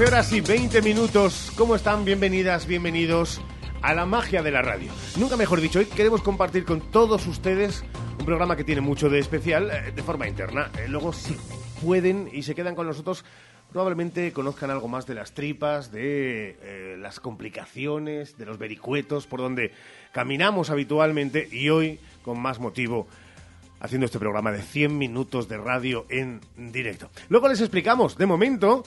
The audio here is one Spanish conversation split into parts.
12 horas y 20 minutos. ¿Cómo están? Bienvenidas, bienvenidos a la magia de la radio. Nunca mejor dicho, hoy queremos compartir con todos ustedes un programa que tiene mucho de especial eh, de forma interna. Eh, luego, si pueden y se quedan con nosotros, probablemente conozcan algo más de las tripas, de eh, las complicaciones, de los vericuetos, por donde caminamos habitualmente y hoy, con más motivo, haciendo este programa de 100 minutos de radio en directo. Luego les explicamos, de momento,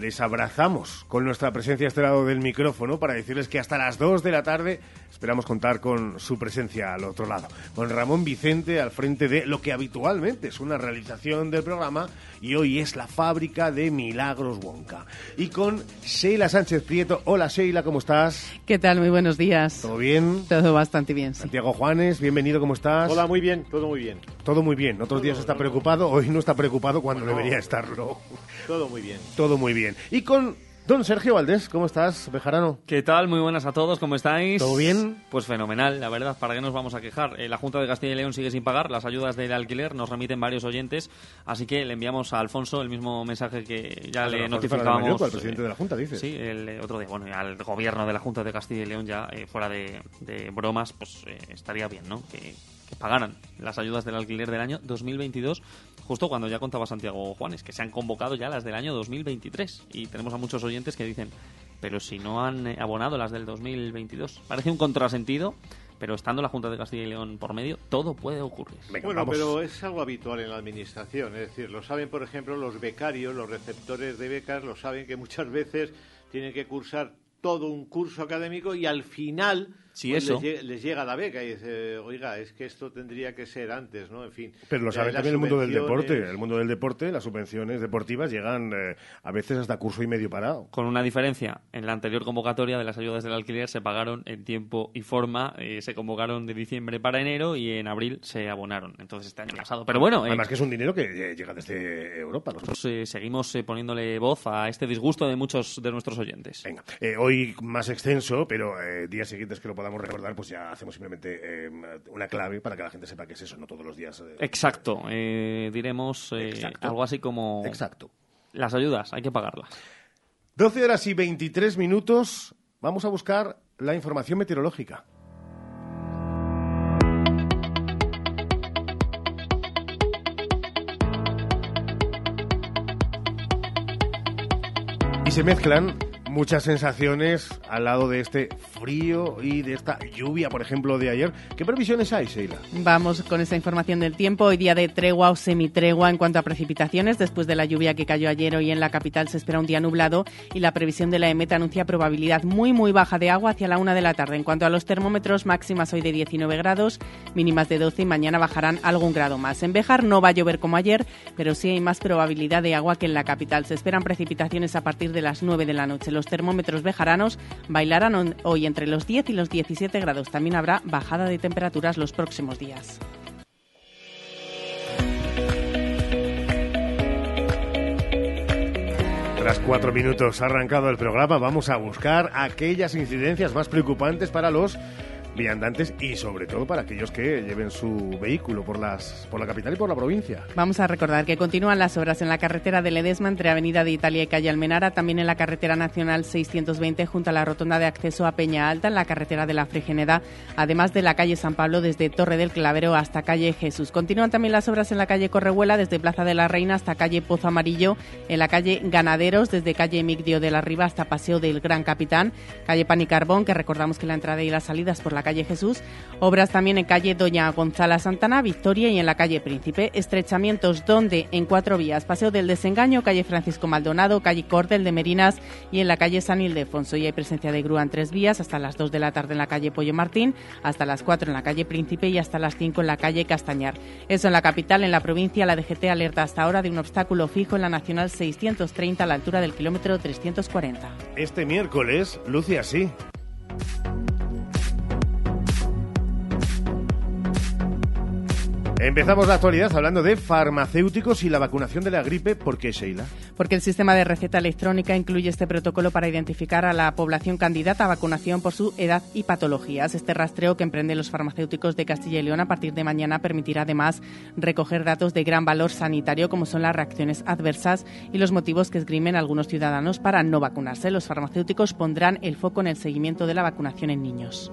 les abrazamos con nuestra presencia a este lado del micrófono para decirles que hasta las 2 de la tarde esperamos contar con su presencia al otro lado. Con Ramón Vicente al frente de lo que habitualmente es una realización del programa y hoy es la fábrica de Milagros Wonka. Y con Sheila Sánchez Prieto. Hola Sheila, ¿cómo estás? ¿Qué tal? Muy buenos días. ¿Todo bien? Todo bastante bien, sí. Santiago Juanes, bienvenido, ¿cómo estás? Hola, muy bien, todo muy bien. Todo muy bien. Otros días está preocupado, hoy no está preocupado cuando debería estarlo. Todo muy bien. Todo muy bien. Y con Don Sergio Valdés, ¿cómo estás, Bejarano? ¿Qué tal? Muy buenas a todos, ¿cómo estáis? ¿Todo bien? Pues fenomenal, la verdad, ¿para qué nos vamos a quejar? Eh, la Junta de Castilla y León sigue sin pagar, las ayudas del alquiler nos remiten varios oyentes, así que le enviamos a Alfonso el mismo mensaje que ya Ah, le notificábamos. Al presidente eh, de la Junta, dices. Sí, el eh, otro día, bueno, al gobierno de la Junta de Castilla y León ya, eh, fuera de, de bromas, pues eh, estaría bien, ¿no? Que, que pagaran las ayudas del alquiler del año 2022, justo cuando ya contaba Santiago Juanes, que se han convocado ya las del año 2023. Y tenemos a muchos oyentes que dicen, pero si no han eh, abonado las del 2022. Parece un contrasentido, pero estando la Junta de Castilla y León por medio, todo puede ocurrir. Venga, Bueno, vamos. pero es algo habitual en la administración, es decir, lo saben, por ejemplo, los becarios, los receptores de becas, lo saben que muchas veces tienen que cursar todo un curso académico y al final Sí, pues, eso. Les, les llega la beca y dice, oiga, es que esto tendría que ser antes, ¿no? En fin. Pero lo Eh, sabe también el mundo del deporte. El mundo del deporte, las subvenciones deportivas llegan eh, a veces hasta curso y medio parado. Con una diferencia, en la anterior convocatoria de las ayudas del alquiler se pagaron en tiempo y forma, eh, se convocaron de diciembre para enero y en abril se abonaron. Entonces este año pasado. Pero bueno, eh, Además que es un dinero que eh, llega desde Europa. ¿no? pues, eh, seguimos eh, poniéndole voz a este disgusto de muchos de nuestros oyentes. Venga, eh, hoy más extenso, pero eh, días siguientes que lo podamos recordar, pues ya hacemos simplemente eh, una clave para que la gente sepa que es eso, no todos los días. eh, Exacto, eh, diremos Exacto. algo así como Exacto. las ayudas, hay que pagarlas. 12 horas y 23 minutos. Vamos a buscar la información meteorológica. Y se mezclan muchas sensaciones al lado de este frío y de esta lluvia, por ejemplo, de ayer. ¿Qué previsiones hay, Sheila? Vamos con esta información del tiempo. Hoy día de tregua o semitregua en cuanto a precipitaciones. Después de la lluvia que cayó ayer, hoy en la capital se espera un día nublado y la previsión de la EMET anuncia probabilidad muy, muy baja de agua hacia la una de la tarde. En cuanto a los termómetros, máximas hoy de 19 grados, mínimas de 12 y mañana bajarán algún grado más. En Béjar no va a llover como ayer, pero sí hay más probabilidad de agua que en la capital. Se esperan precipitaciones a partir de las 9 de la noche. Termómetros bejaranos bailarán hoy entre los 10 y los 17 grados. También habrá bajada de temperaturas los próximos días. Tras cuatro minutos arrancado el programa, vamos a buscar aquellas incidencias más preocupantes para los viandantes y sobre todo para aquellos que lleven su vehículo por, las, por la capital y por la provincia. Vamos a recordar que continúan las obras en la carretera de Ledesma entre Avenida de Italia y Calle Almenara, también en la carretera nacional 620 junto a la rotonda de acceso a Peña Alta, en la carretera de la Frigeneda, además de la calle San Pablo desde Torre del Clavero hasta calle Jesús. Continúan también las obras en la calle Correhuela desde Plaza de la Reina hasta calle Pozo Amarillo, en la calle Ganaderos desde calle Migdio de la Riva hasta Paseo del Gran Capitán, calle Pan y Carbón, que recordamos que la entrada y las salidas por la calle Jesús, obras también en calle Doña Gonzala Santana, Victoria y en la calle Príncipe, estrechamientos donde en cuatro vías, Paseo del Desengaño, calle Francisco Maldonado, calle Cordel de Merinas y en la calle San Ildefonso. Y hay presencia de grúa en tres vías, hasta las 2 de la tarde en la calle Pollo Martín, hasta las 4 en la calle Príncipe y hasta las 5 en la calle Castañar. Eso en la capital, en la provincia, la DGT alerta hasta ahora de un obstáculo fijo en la Nacional 630 a la altura del kilómetro 340. Este miércoles luce así. Empezamos la actualidad hablando de farmacéuticos y la vacunación de la gripe. ¿Por qué, Sheila? Porque el sistema de receta electrónica incluye este protocolo para identificar a la población candidata a vacunación por su edad y patologías. Este rastreo que emprenden los farmacéuticos de Castilla y León a partir de mañana permitirá además recoger datos de gran valor sanitario como son las reacciones adversas y los motivos que esgrimen algunos ciudadanos para no vacunarse. Los farmacéuticos pondrán el foco en el seguimiento de la vacunación en niños.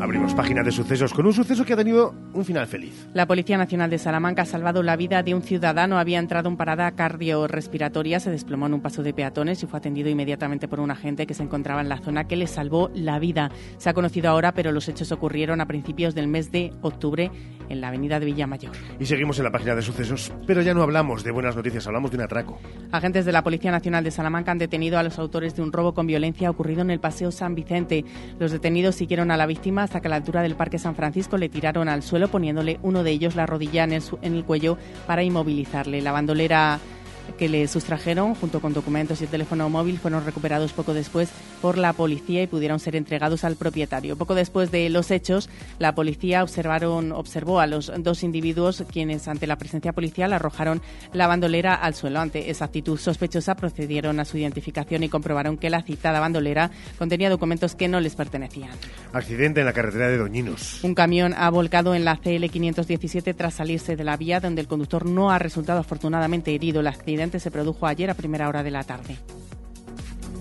Abrimos página de sucesos con un suceso que ha tenido un final feliz. La Policía Nacional de Salamanca ha salvado la vida de un ciudadano. Había entrado en parada cardiorrespiratoria, se desplomó en un paso de peatones y fue atendido inmediatamente por un agente que se encontraba en la zona que le salvó la vida. Se ha conocido ahora, pero los hechos ocurrieron a principios del mes de octubre en la avenida de Villamayor. Y seguimos en la página de sucesos, pero ya no hablamos de buenas noticias, hablamos de un atraco. Agentes de la Policía Nacional de Salamanca han detenido a los autores de un robo con violencia ocurrido en el Paseo San Vicente. Los detenidos siguieron a la víctima hasta que a la altura del Parque San Francisco le tiraron al suelo poniéndole uno de ellos la rodilla en el, en el cuello para inmovilizarle. La bandolera que le sustrajeron junto con documentos y el teléfono móvil fueron recuperados poco después por la policía y pudieron ser entregados al propietario. Poco después de los hechos, la policía observaron, observó a los dos individuos quienes ante la presencia policial arrojaron la bandolera al suelo. Ante esa actitud sospechosa procedieron a su identificación y comprobaron que la citada bandolera contenía documentos que no les pertenecían. Accidente en la carretera de Doñinos. Un camión ha volcado en la CL 517 tras salirse de la vía donde el conductor no ha resultado afortunadamente herido. El accidente se produjo ayer a primera hora de la tarde.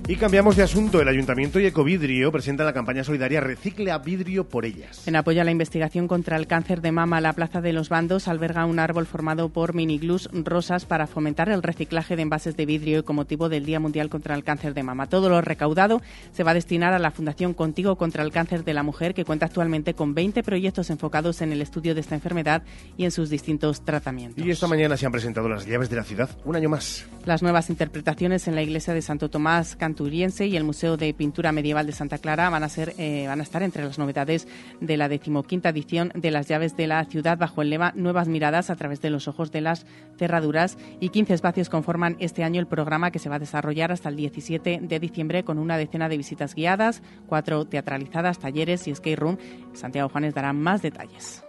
Y cambiamos de asunto. El Ayuntamiento y Ecovidrio presentan la campaña solidaria Recicle a Vidrio por ellas. En apoyo a la investigación contra el cáncer de mama, la Plaza de los Bandos alberga un árbol formado por miniglus rosas para fomentar el reciclaje de envases de vidrio y con motivo del Día Mundial contra el Cáncer de Mama. Todo lo recaudado se va a destinar a la Fundación Contigo contra el Cáncer de la Mujer, que cuenta actualmente con 20 proyectos enfocados en el estudio de esta enfermedad y en sus distintos tratamientos. Y esta mañana se han presentado las llaves de la ciudad un año más. Las nuevas interpretaciones en la iglesia de Santo Tomás Canturiense y el Museo de Pintura Medieval de Santa Clara van a, ser, eh, van a estar entre las novedades de la decimoquinta edición de las llaves de la ciudad bajo el lema Nuevas miradas a través de los ojos de las cerraduras y 15 espacios conforman este año el programa que se va a desarrollar hasta el 17 de diciembre con una decena de visitas guiadas, cuatro teatralizadas, talleres y skate room. Santiago Juanes dará más detalles.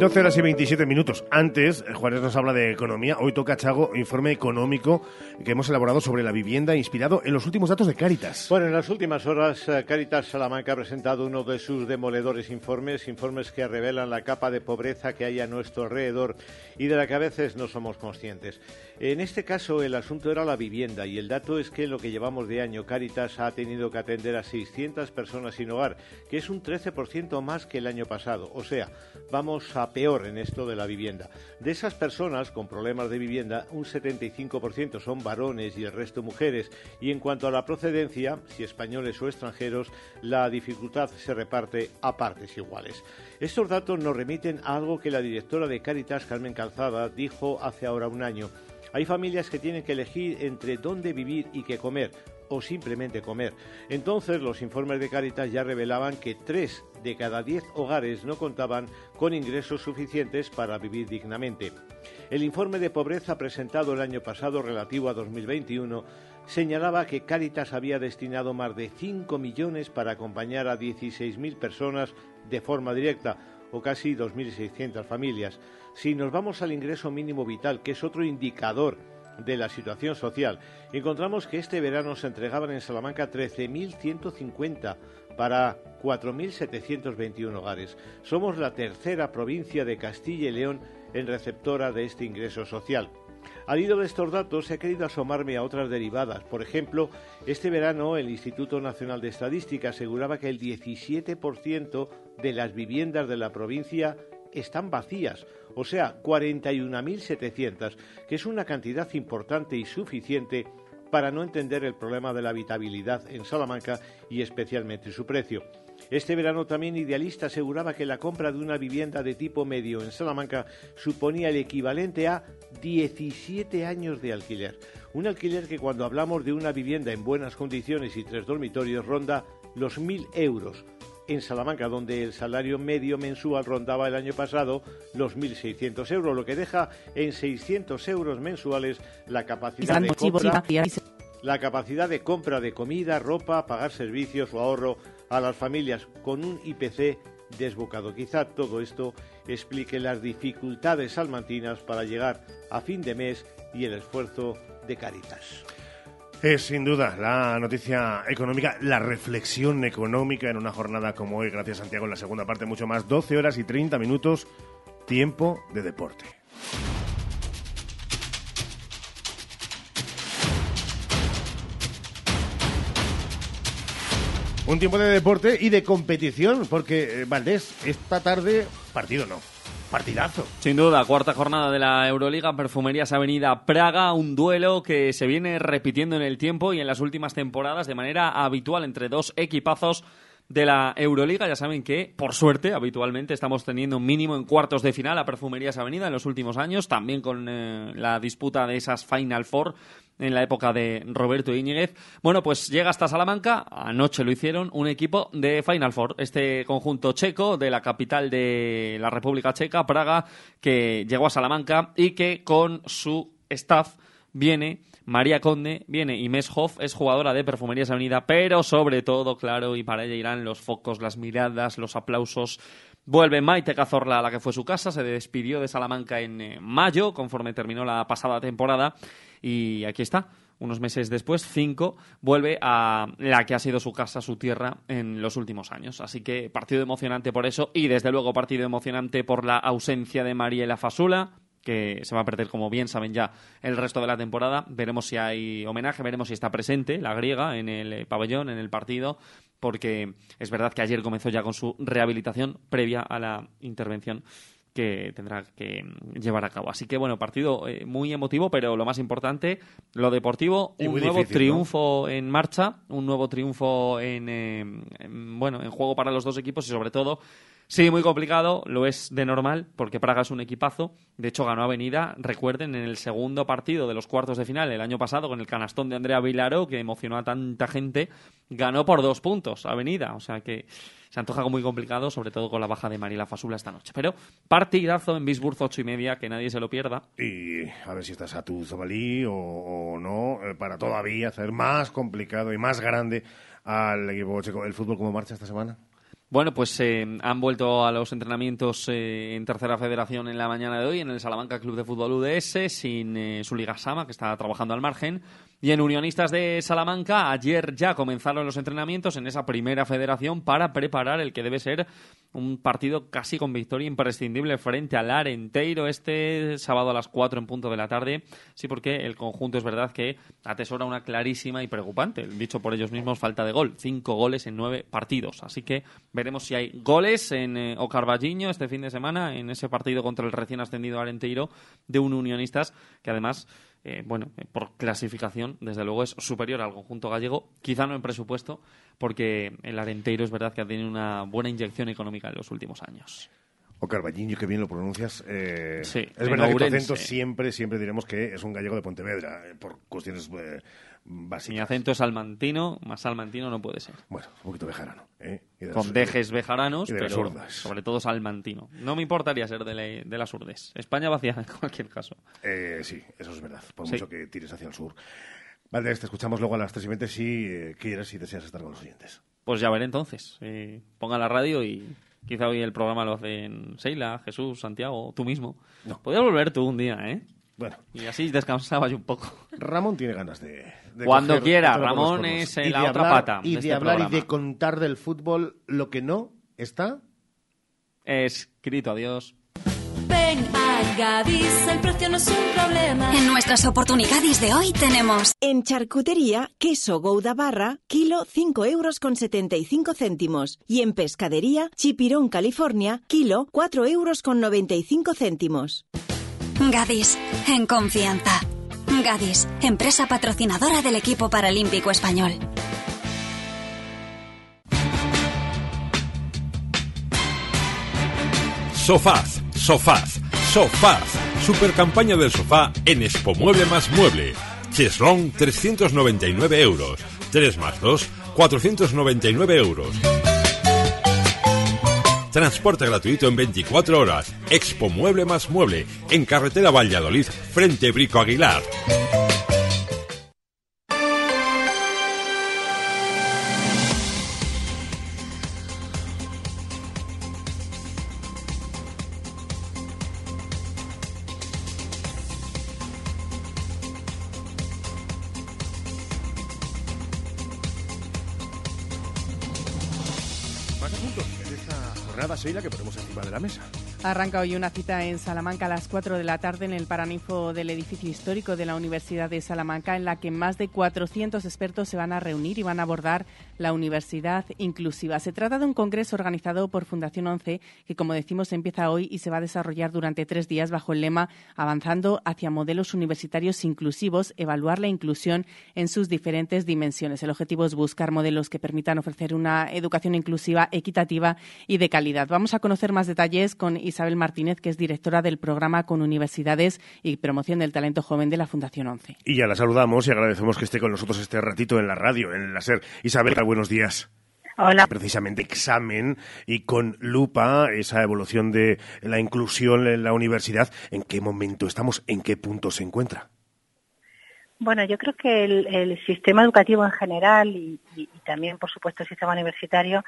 12 horas y 27 minutos. Antes, eh, Juárez nos habla de economía. Hoy toca, Chago, informe económico que hemos elaborado sobre la vivienda inspirado en los últimos datos de Cáritas. Bueno, en las últimas horas, eh, Cáritas Salamanca ha presentado uno de sus demoledores informes, informes que revelan la capa de pobreza que hay a nuestro alrededor y de la que a veces no somos conscientes. En este caso, el asunto era la vivienda y el dato es que en lo que llevamos de año, Cáritas ha tenido que atender a 600 personas sin hogar, que es un 13% más que el año pasado. O sea, vamos a peor en esto de la vivienda. De esas personas con problemas de vivienda, un 75% son varones y el resto mujeres. Y en cuanto a la procedencia, si españoles o extranjeros, la dificultad se reparte a partes iguales. Estos datos nos remiten a algo que la directora de Caritas, Carmen Calzada, dijo hace ahora un año. Hay familias que tienen que elegir entre dónde vivir y qué comer o simplemente comer. Entonces los informes de Caritas ya revelaban que tres de cada diez hogares no contaban con ingresos suficientes para vivir dignamente. El informe de pobreza presentado el año pasado relativo a 2021 señalaba que Caritas había destinado más de 5 millones para acompañar a 16.000 personas de forma directa o casi 2.600 familias. Si nos vamos al ingreso mínimo vital, que es otro indicador de la situación social, encontramos que este verano se entregaban en Salamanca 13.150 para 4.721 hogares. Somos la tercera provincia de Castilla y León en receptora de este ingreso social. Al hilo de estos datos he querido asomarme a otras derivadas. Por ejemplo, este verano el Instituto Nacional de Estadística aseguraba que el 17% de las viviendas de la provincia están vacías, o sea, 41.700, que es una cantidad importante y suficiente para no entender el problema de la habitabilidad en Salamanca y especialmente su precio. Este verano también Idealista aseguraba que la compra de una vivienda de tipo medio en Salamanca suponía el equivalente a 17 años de alquiler. Un alquiler que cuando hablamos de una vivienda en buenas condiciones y tres dormitorios ronda los 1.000 euros. En Salamanca, donde el salario medio mensual rondaba el año pasado los 1.600 euros, lo que deja en 600 euros mensuales la capacidad de compra la capacidad de compra de comida, ropa, pagar servicios o ahorro a las familias con un IPC desbocado. Quizá todo esto explique las dificultades salmantinas para llegar a fin de mes y el esfuerzo de Caritas. Es sin duda la noticia económica, la reflexión económica en una jornada como hoy. Gracias Santiago en la segunda parte, mucho más. 12 horas y 30 minutos, tiempo de deporte. Un tiempo de deporte y de competición, porque eh, Valdés, esta tarde, partido no, partidazo. Sin duda, cuarta jornada de la Euroliga, Perfumerías Avenida Praga, un duelo que se viene repitiendo en el tiempo y en las últimas temporadas de manera habitual entre dos equipazos de la Euroliga. Ya saben que, por suerte, habitualmente estamos teniendo mínimo en cuartos de final a Perfumerías Avenida en los últimos años, también con eh, la disputa de esas Final Four en la época de Roberto Íñiguez. Bueno, pues llega hasta Salamanca, anoche lo hicieron, un equipo de Final Four, este conjunto checo de la capital de la República Checa, Praga, que llegó a Salamanca y que con su staff viene María Conde, viene Inés Hoff, es jugadora de Perfumerías Avenida, pero sobre todo, claro, y para ella irán los focos, las miradas, los aplausos. Vuelve Maite Cazorla a la que fue su casa, se despidió de Salamanca en eh, mayo, conforme terminó la pasada temporada, y aquí está, unos meses después, cinco, vuelve a la que ha sido su casa, su tierra en los últimos años. Así que partido emocionante por eso y desde luego partido emocionante por la ausencia de Mariela Fasula, que se va a perder, como bien saben ya, el resto de la temporada. Veremos si hay homenaje, veremos si está presente la griega en el eh, pabellón, en el partido, porque es verdad que ayer comenzó ya con su rehabilitación previa a la intervención que tendrá que llevar a cabo. Así que bueno, partido eh, muy emotivo, pero lo más importante, lo deportivo, un nuevo triunfo en marcha, un nuevo triunfo en, eh, en, bueno, en juego para los dos equipos y sobre todo Sí, muy complicado, lo es de normal, porque Praga es un equipazo. De hecho, ganó Avenida, recuerden, en el segundo partido de los cuartos de final el año pasado con el canastón de Andrea Vilaro, que emocionó a tanta gente, ganó por dos puntos Avenida. O sea que se antoja muy complicado, sobre todo con la baja de Marila Fasula esta noche. Pero partidazo en Bisburg, ocho y media, que nadie se lo pierda. Y a ver si estás a tu Zabalí o, no, eh, para todavía hacer más complicado y más grande al equipo checo. ¿El fútbol cómo marcha esta semana? Bueno, pues eh, han vuelto a los entrenamientos eh, en tercera federación en la mañana de hoy en el Salamanca Club de Fútbol UDS sin eh, su liga Sama, que está trabajando al margen. Y en Unionistas de Salamanca, ayer ya comenzaron los entrenamientos en esa primera federación para preparar el que debe ser un partido casi con victoria imprescindible frente al Arenteiro este sábado a las 4 en punto de la tarde. Sí, porque el conjunto es verdad que atesora una clarísima y preocupante, dicho por ellos mismos, falta de gol. Cinco goles en nueve partidos. Así que veremos si hay goles en eh, este fin de semana en ese partido contra el recién ascendido Arenteiro de un Unionistas que además eh, bueno, eh, por clasificación, desde luego es superior al conjunto gallego, quizá no en presupuesto, porque el Arenteiro es verdad que ha tenido una buena inyección económica en los últimos años. O Carballiño, que bien lo pronuncias. Eh, sí, es verdad que tu acento siempre, siempre diremos que es un gallego de Pontevedra, por cuestiones mi acento es salmantino, más salmantino no puede ser. Bueno, un poquito bejarano. ¿eh? Con dejes bejaranos, pero sobre todo salmantino. No me importaría ser de, las urdes. España vacía en cualquier caso. Eh, sí, eso es verdad, por mucho que tires hacia el sur. Vale, te escuchamos luego a las 3 y 20 si eh, quieres y deseas estar con los oyentes. Pues ya veré entonces. Eh, ponga la radio y quizá hoy el programa lo hacen Seila, Jesús, Santiago, tú mismo. No. Podrías volver tú un día, ¿eh? Bueno. Y así descansaba yo un poco. Ramón tiene ganas de. Cuando quiera, Ramón es la otra pata. Y de, este hablar y de contar del fútbol lo que no está. Escrito, adiós. Ven a Gadis, el precio no es un problema. En nuestras oportunidades de hoy tenemos. En charcutería, queso Gouda Barra, kilo 5 euros con 75 céntimos. Y en pescadería, chipirón California, kilo 4 euros con 95 céntimos. Gadis, en confianza. Gadis, empresa patrocinadora del equipo paralímpico español. Sofaz, sofaz, sofaz. Super campaña del sofá en Expo Mueble más Mueble. Cheslong 399 euros. 3 más 2, 499 euros. Transporte gratuito en 24 horas. Expo Mueble más Mueble. En carretera Valladolid, frente Brico Aguilar. Arranca hoy una cita en Salamanca a las 4 de la tarde en el Paraninfo del edificio histórico de la Universidad de Salamanca, en la que más de 400 expertos se van a reunir y van a abordar la universidad inclusiva. Se trata de un congreso organizado por Fundación 11 que, como decimos, empieza hoy y se va a desarrollar durante tres días bajo el lema Avanzando hacia modelos universitarios inclusivos, evaluar la inclusión en sus diferentes dimensiones. El objetivo es buscar modelos que permitan ofrecer una educación inclusiva, equitativa y de calidad. Vamos a conocer más detalles con Isabel Martínez, que es directora del programa con universidades y promoción del talento joven de la Fundación 11. Y ya la saludamos y agradecemos que esté con nosotros este ratito en la radio, en la SER. Isabel, buenos días. Hola. Precisamente examen y con lupa esa evolución de la inclusión en la universidad. ¿En qué momento estamos? ¿En qué punto se encuentra? Bueno, yo creo que el, sistema educativo en general y, también, por supuesto, el sistema universitario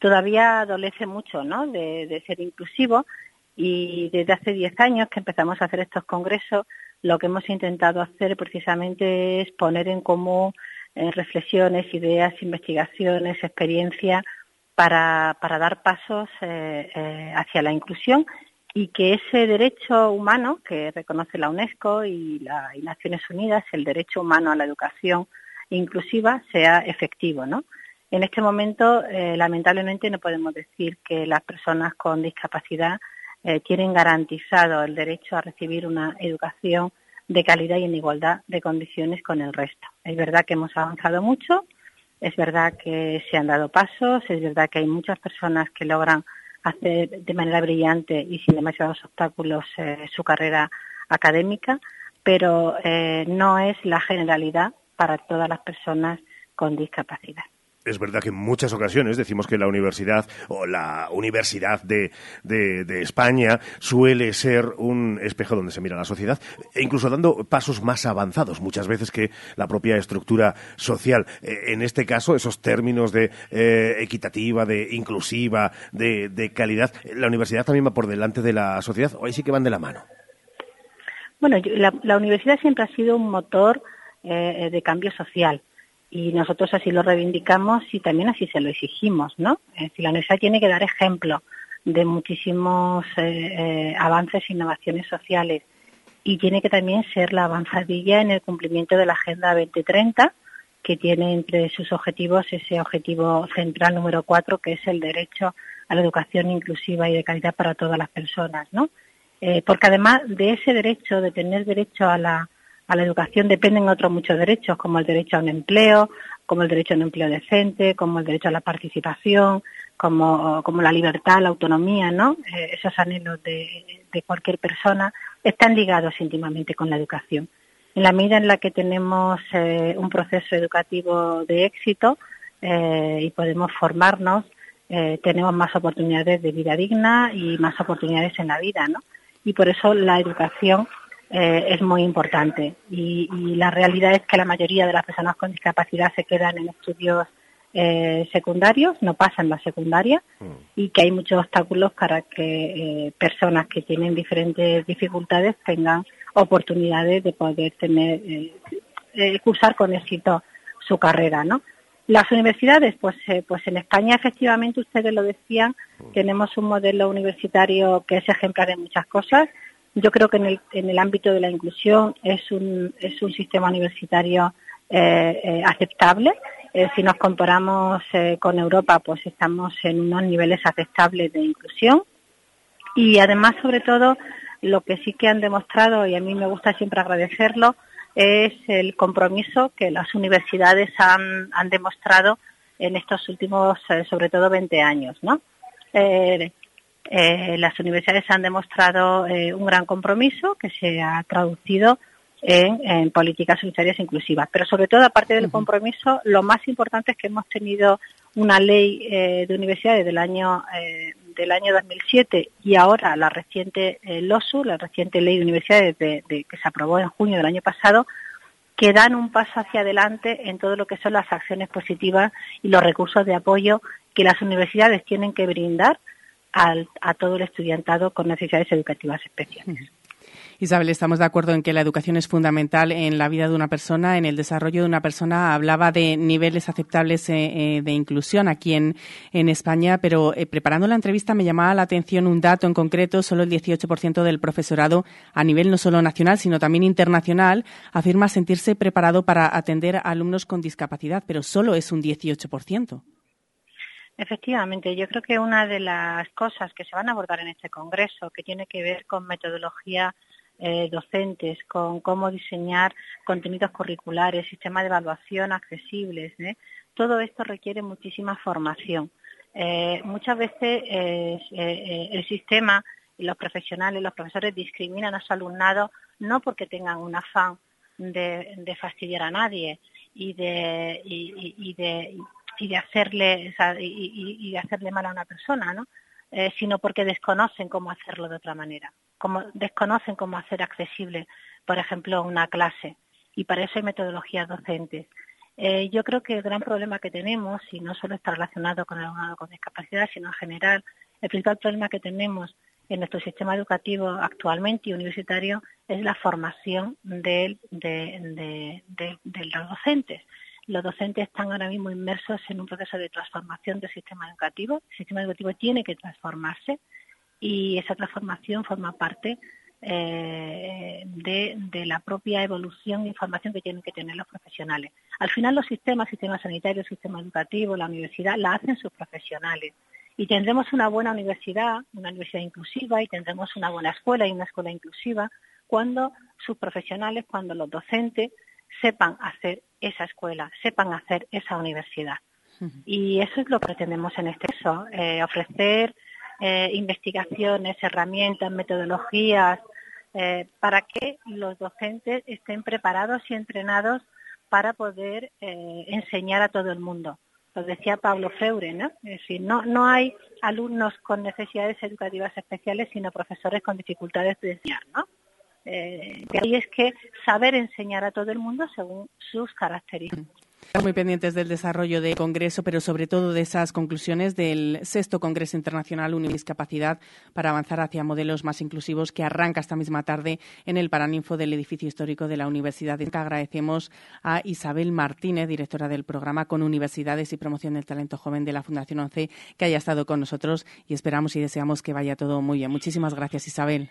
todavía adolece mucho ¿no? de, ser inclusivo y desde hace 10 años que empezamos a hacer estos congresos, lo que hemos intentado hacer precisamente es poner en común eh, reflexiones, ideas, investigaciones, experiencia para, dar pasos eh, eh, hacia la inclusión y que ese derecho humano que reconoce la UNESCO y, las Naciones Unidas, el derecho humano a la educación inclusiva, sea efectivo, ¿no? En este momento, eh, lamentablemente, no podemos decir que las personas con discapacidad eh, tienen garantizado el derecho a recibir una educación de calidad y en igualdad de condiciones con el resto. Es verdad que hemos avanzado mucho, es verdad que se han dado pasos, es verdad que hay muchas personas que logran hacer de manera brillante y sin demasiados obstáculos eh, su carrera académica, pero no es la generalidad para todas las personas con discapacidad es verdad que en muchas ocasiones decimos que la universidad o la universidad de, de, España suele ser un espejo donde se mira la sociedad, e incluso dando pasos más avanzados muchas veces que la propia estructura social. Eh, en este caso, esos términos de eh, equitativa, de inclusiva, de, calidad, la universidad también va por delante de la sociedad, o ahí sí que van de la mano. Bueno, la, universidad siempre ha sido un motor eh, de cambio social y nosotros así lo reivindicamos y también así se lo exigimos, ¿no? Decir, la universidad tiene que dar ejemplo de muchísimos eh, eh, avances e innovaciones sociales y tiene que también ser la avanzadilla en el cumplimiento de la Agenda 2030, que tiene entre sus objetivos ese objetivo central número cuatro, que es el derecho a la educación inclusiva y de calidad para todas las personas, ¿no? Eh, porque además de ese derecho, de tener derecho a la a la educación dependen otros muchos derechos, como el derecho a un empleo, como el derecho a un empleo decente, como el derecho a la participación, como, la libertad, la autonomía, ¿no? Eh, esos anhelos de, cualquier persona están ligados íntimamente con la educación. En la medida en la que tenemos eh, un proceso educativo de éxito eh, y podemos formarnos, tenemos más oportunidades de vida digna y más oportunidades en la vida, ¿no? Y por eso la educación eh, es muy importante. Y, la realidad es que la mayoría de las personas con discapacidad se quedan en estudios eh, secundarios, no pasan la secundaria mm. y que hay muchos obstáculos para que eh, personas que tienen diferentes dificultades tengan oportunidades de poder tener cursar con éxito su carrera, ¿no? Las universidades, pues, pues en España efectivamente ustedes lo decían, mm. tenemos un modelo universitario que es ejemplar en muchas cosas yo creo que en el, en el ámbito de la inclusión es un, es un sistema universitario eh, eh, aceptable. Eh, si nos comparamos con Europa, pues estamos en unos niveles aceptables de inclusión. Y además, sobre todo, lo que sí que han demostrado, y a mí me gusta siempre agradecerlo, es el compromiso que las universidades han, han demostrado en estos últimos, sobre todo, 20 años, ¿no? Eh, las universidades han demostrado eh, un gran compromiso que se ha traducido en, políticas unitarias inclusivas. Pero sobre todo, aparte del compromiso, lo más importante es que hemos tenido una ley eh, de universidades del año del año 2007 y ahora la reciente LOSU, la reciente ley de universidades que se aprobó en junio del año pasado, que dan un paso hacia adelante en todo lo que son las acciones positivas y los recursos de apoyo que las universidades tienen que brindar a todo el estudiantado con necesidades educativas especiales. Isabel, estamos de acuerdo en que la educación es fundamental en la vida de una persona, en el desarrollo de una persona. Hablaba de niveles aceptables eh, eh, de inclusión aquí en, en España, pero eh, preparando la entrevista me llamaba la atención un dato en concreto. Solo el 18% del profesorado a nivel no solo nacional, sino también internacional, afirma sentirse preparado para atender a alumnos con discapacidad, pero solo es un 18%. Efectivamente, yo creo que una de las cosas que se van a abordar en este Congreso, que tiene que ver con metodología eh, docentes, con cómo diseñar contenidos curriculares, sistemas de evaluación accesibles, ¿eh? todo esto requiere muchísima formación. Eh, muchas veces el sistema los profesionales, los profesores discriminan a su alumnado no porque tengan un afán de, fastidiar a nadie y de, y de y de hacerle y, de hacerle mal a una persona, ¿no? Eh, sino porque desconocen cómo hacerlo de otra manera, como desconocen cómo hacer accesible, por ejemplo, una clase. Y para eso hay metodologías docentes. Eh, yo creo que el gran problema que tenemos, y no solo está relacionado con el alumnado con discapacidad, sino en general, el principal problema que tenemos en nuestro sistema educativo actualmente y universitario es la formación de, de los docentes los docentes están ahora mismo inmersos en un proceso de transformación del sistema educativo. El sistema educativo tiene que transformarse y esa transformación forma parte eh, de, la propia evolución e información que tienen que tener los profesionales. Al final los sistemas, sistema sanitario, sistema educativo, la universidad, la hacen sus profesionales. Y tendremos una buena universidad, una universidad inclusiva, y tendremos una buena escuela y una escuela inclusiva cuando sus profesionales, cuando los docentes sepan hacer esa escuela, sepan hacer esa universidad. Y eso es lo que pretendemos en este caso, eh, ofrecer eh, investigaciones, herramientas, metodologías, eh, para que los docentes estén preparados y entrenados para poder enseñar a todo el mundo. Lo decía Pablo Freure, ¿no? Es decir, no, no hay alumnos con necesidades educativas especiales, sino profesores con dificultades de enseñar, ¿no? Eh, de es que saber enseñar a todo el mundo según sus características. Estamos muy pendientes del desarrollo del Congreso, pero sobre todo de esas conclusiones del sexto Congreso Internacional Unidiscapacidad para avanzar hacia modelos más inclusivos que arranca esta misma tarde en el Paraninfo del edificio histórico de la Universidad. Agradecemos a Isabel Martínez, directora del programa con Universidades y Promoción del Talento Joven de la Fundación ONCE, que haya estado con nosotros y esperamos y deseamos que vaya todo muy bien. Muchísimas gracias, Isabel.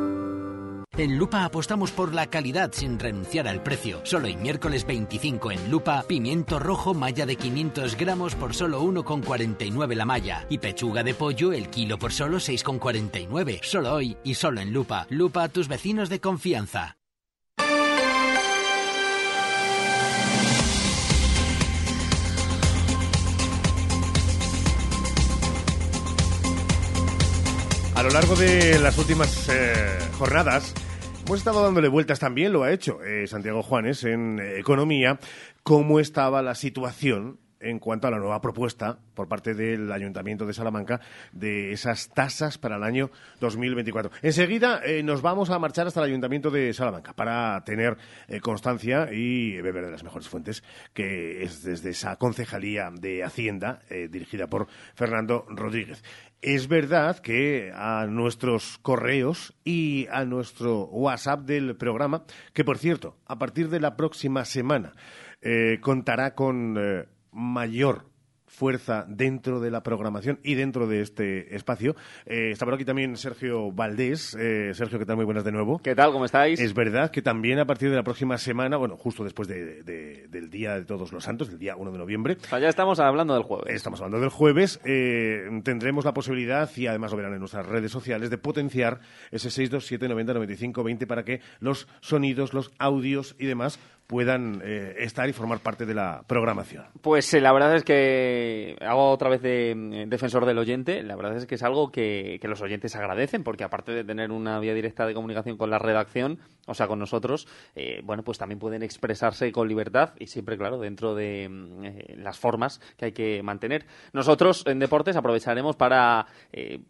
En Lupa apostamos por la calidad sin renunciar al precio. Solo hoy miércoles 25 en Lupa, pimiento rojo malla de 500 gramos por solo 1,49 la malla. Y pechuga de pollo el kilo por solo 6,49. Solo hoy y solo en Lupa. Lupa a tus vecinos de confianza. A lo largo de las últimas eh, jornadas hemos estado dándole vueltas también, lo ha hecho eh, Santiago Juanes en eh, Economía, cómo estaba la situación en cuanto a la nueva propuesta por parte del Ayuntamiento de Salamanca de esas tasas para el año 2024. Enseguida eh, nos vamos a marchar hasta el Ayuntamiento de Salamanca para tener eh, constancia y beber de las mejores fuentes, que es desde esa concejalía de Hacienda eh, dirigida por Fernando Rodríguez. Es verdad que a nuestros correos y a nuestro WhatsApp del programa, que por cierto, a partir de la próxima semana contará con mayor fuerza dentro de la programación y dentro de este espacio. Eh, está por aquí también Sergio Valdés. Eh, Sergio, ¿qué tal? Muy buenas de nuevo. ¿Qué tal? ¿Cómo estáis? Es verdad que también a partir de la próxima semana, bueno, justo después de- de- del Día de Todos los Santos, del día 1 de noviembre, O sea, ya estamos hablando del jueves. Estamos hablando del jueves. eh, tendremos la posibilidad, y además lo verán en nuestras redes sociales, de potenciar ese 627 90 95 20 para que los sonidos, los audios y demás puedan eh, estar y formar parte de la programación. Pues eh, la verdad es que hago otra vez de eh, defensor del oyente. La verdad es que es algo que, los oyentes agradecen, porque aparte de tener una vía directa de comunicación con la redacción, o sea, con nosotros, eh, bueno, pues también pueden expresarse con libertad y siempre, claro, dentro de mm, las formas que hay que mantener. Nosotros en Deportes aprovecharemos para,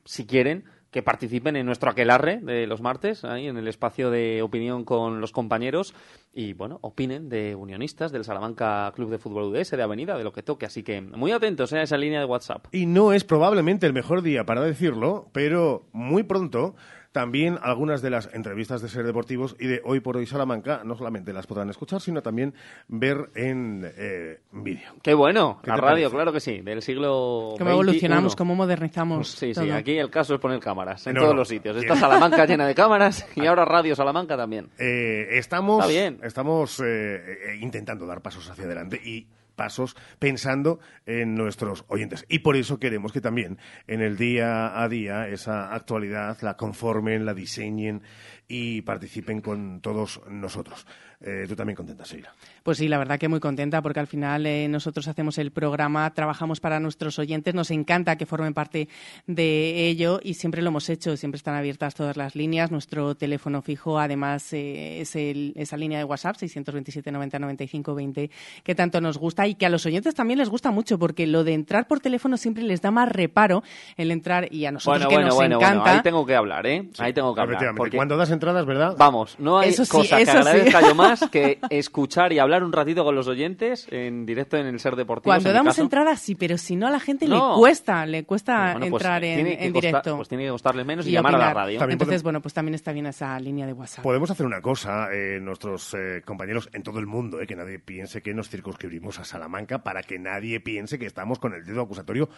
si quieren, que participen en nuestro aquelarre de los martes, ahí en el espacio de opinión con los compañeros y, bueno, opinen de unionistas, del Salamanca Club de Fútbol UDS, de Avenida, de lo que toque. Así que muy atentos eh, a esa línea de WhatsApp. Y no es probablemente el mejor día para decirlo, pero muy pronto también algunas de las entrevistas de Ser Deportivos y de Hoy por Hoy Salamanca no solamente las podrán escuchar, sino también ver en eh, vídeo. Qué bueno, ¿Qué la radio, parece? claro que sí, del siglo Cómo evolucionamos, cómo modernizamos. Sí, todo. sí, aquí el caso es poner cámaras en No, todos no. los sitios. Está Salamanca llena de cámaras y ahora Radio Salamanca también. Eh, estamos Está bien. estamos eh, eh, intentando dar pasos hacia adelante y pasos pensando en nuestros oyentes. Y por eso queremos que también en el día a día esa actualidad la conformen, la diseñen y participen con todos nosotros. Eh, tú también contenta, Sheila. Pues sí, la verdad que muy contenta porque al final eh, nosotros hacemos el programa, trabajamos para nuestros oyentes, nos encanta que formen parte de ello y siempre lo hemos hecho, siempre están abiertas todas las líneas. Nuestro teléfono fijo, además, eh, es el- esa línea de WhatsApp, 627 90 95 20, que tanto nos gusta y que a los oyentes también les gusta mucho porque lo de entrar por teléfono siempre les da más reparo el entrar y a nosotros Bueno, que bueno, nos bueno, bueno, encanta. ahí tengo que hablar, ¿eh? ahí tengo que hablar. Porque Cuando das entradas, ¿verdad? Vamos, no hay Eso sí, cosa que sí. agradezca yo más que escuchar y hablar un ratito con los oyentes en directo en el Ser Deportivo. Cuando damos entradas sí, pero si no a la gente No. le cuesta, le cuesta Bueno, pues, entrar en, en directo. Pues tiene que costarle menos y, y llamar a la radio. También Entonces, podemos- bueno, pues también está bien esa línea de WhatsApp. Podemos hacer una cosa, eh, nuestros eh, compañeros en todo el mundo, eh, que nadie piense que nos circunscribimos a Salamanca para que nadie piense que estamos con el dedo acusatorio.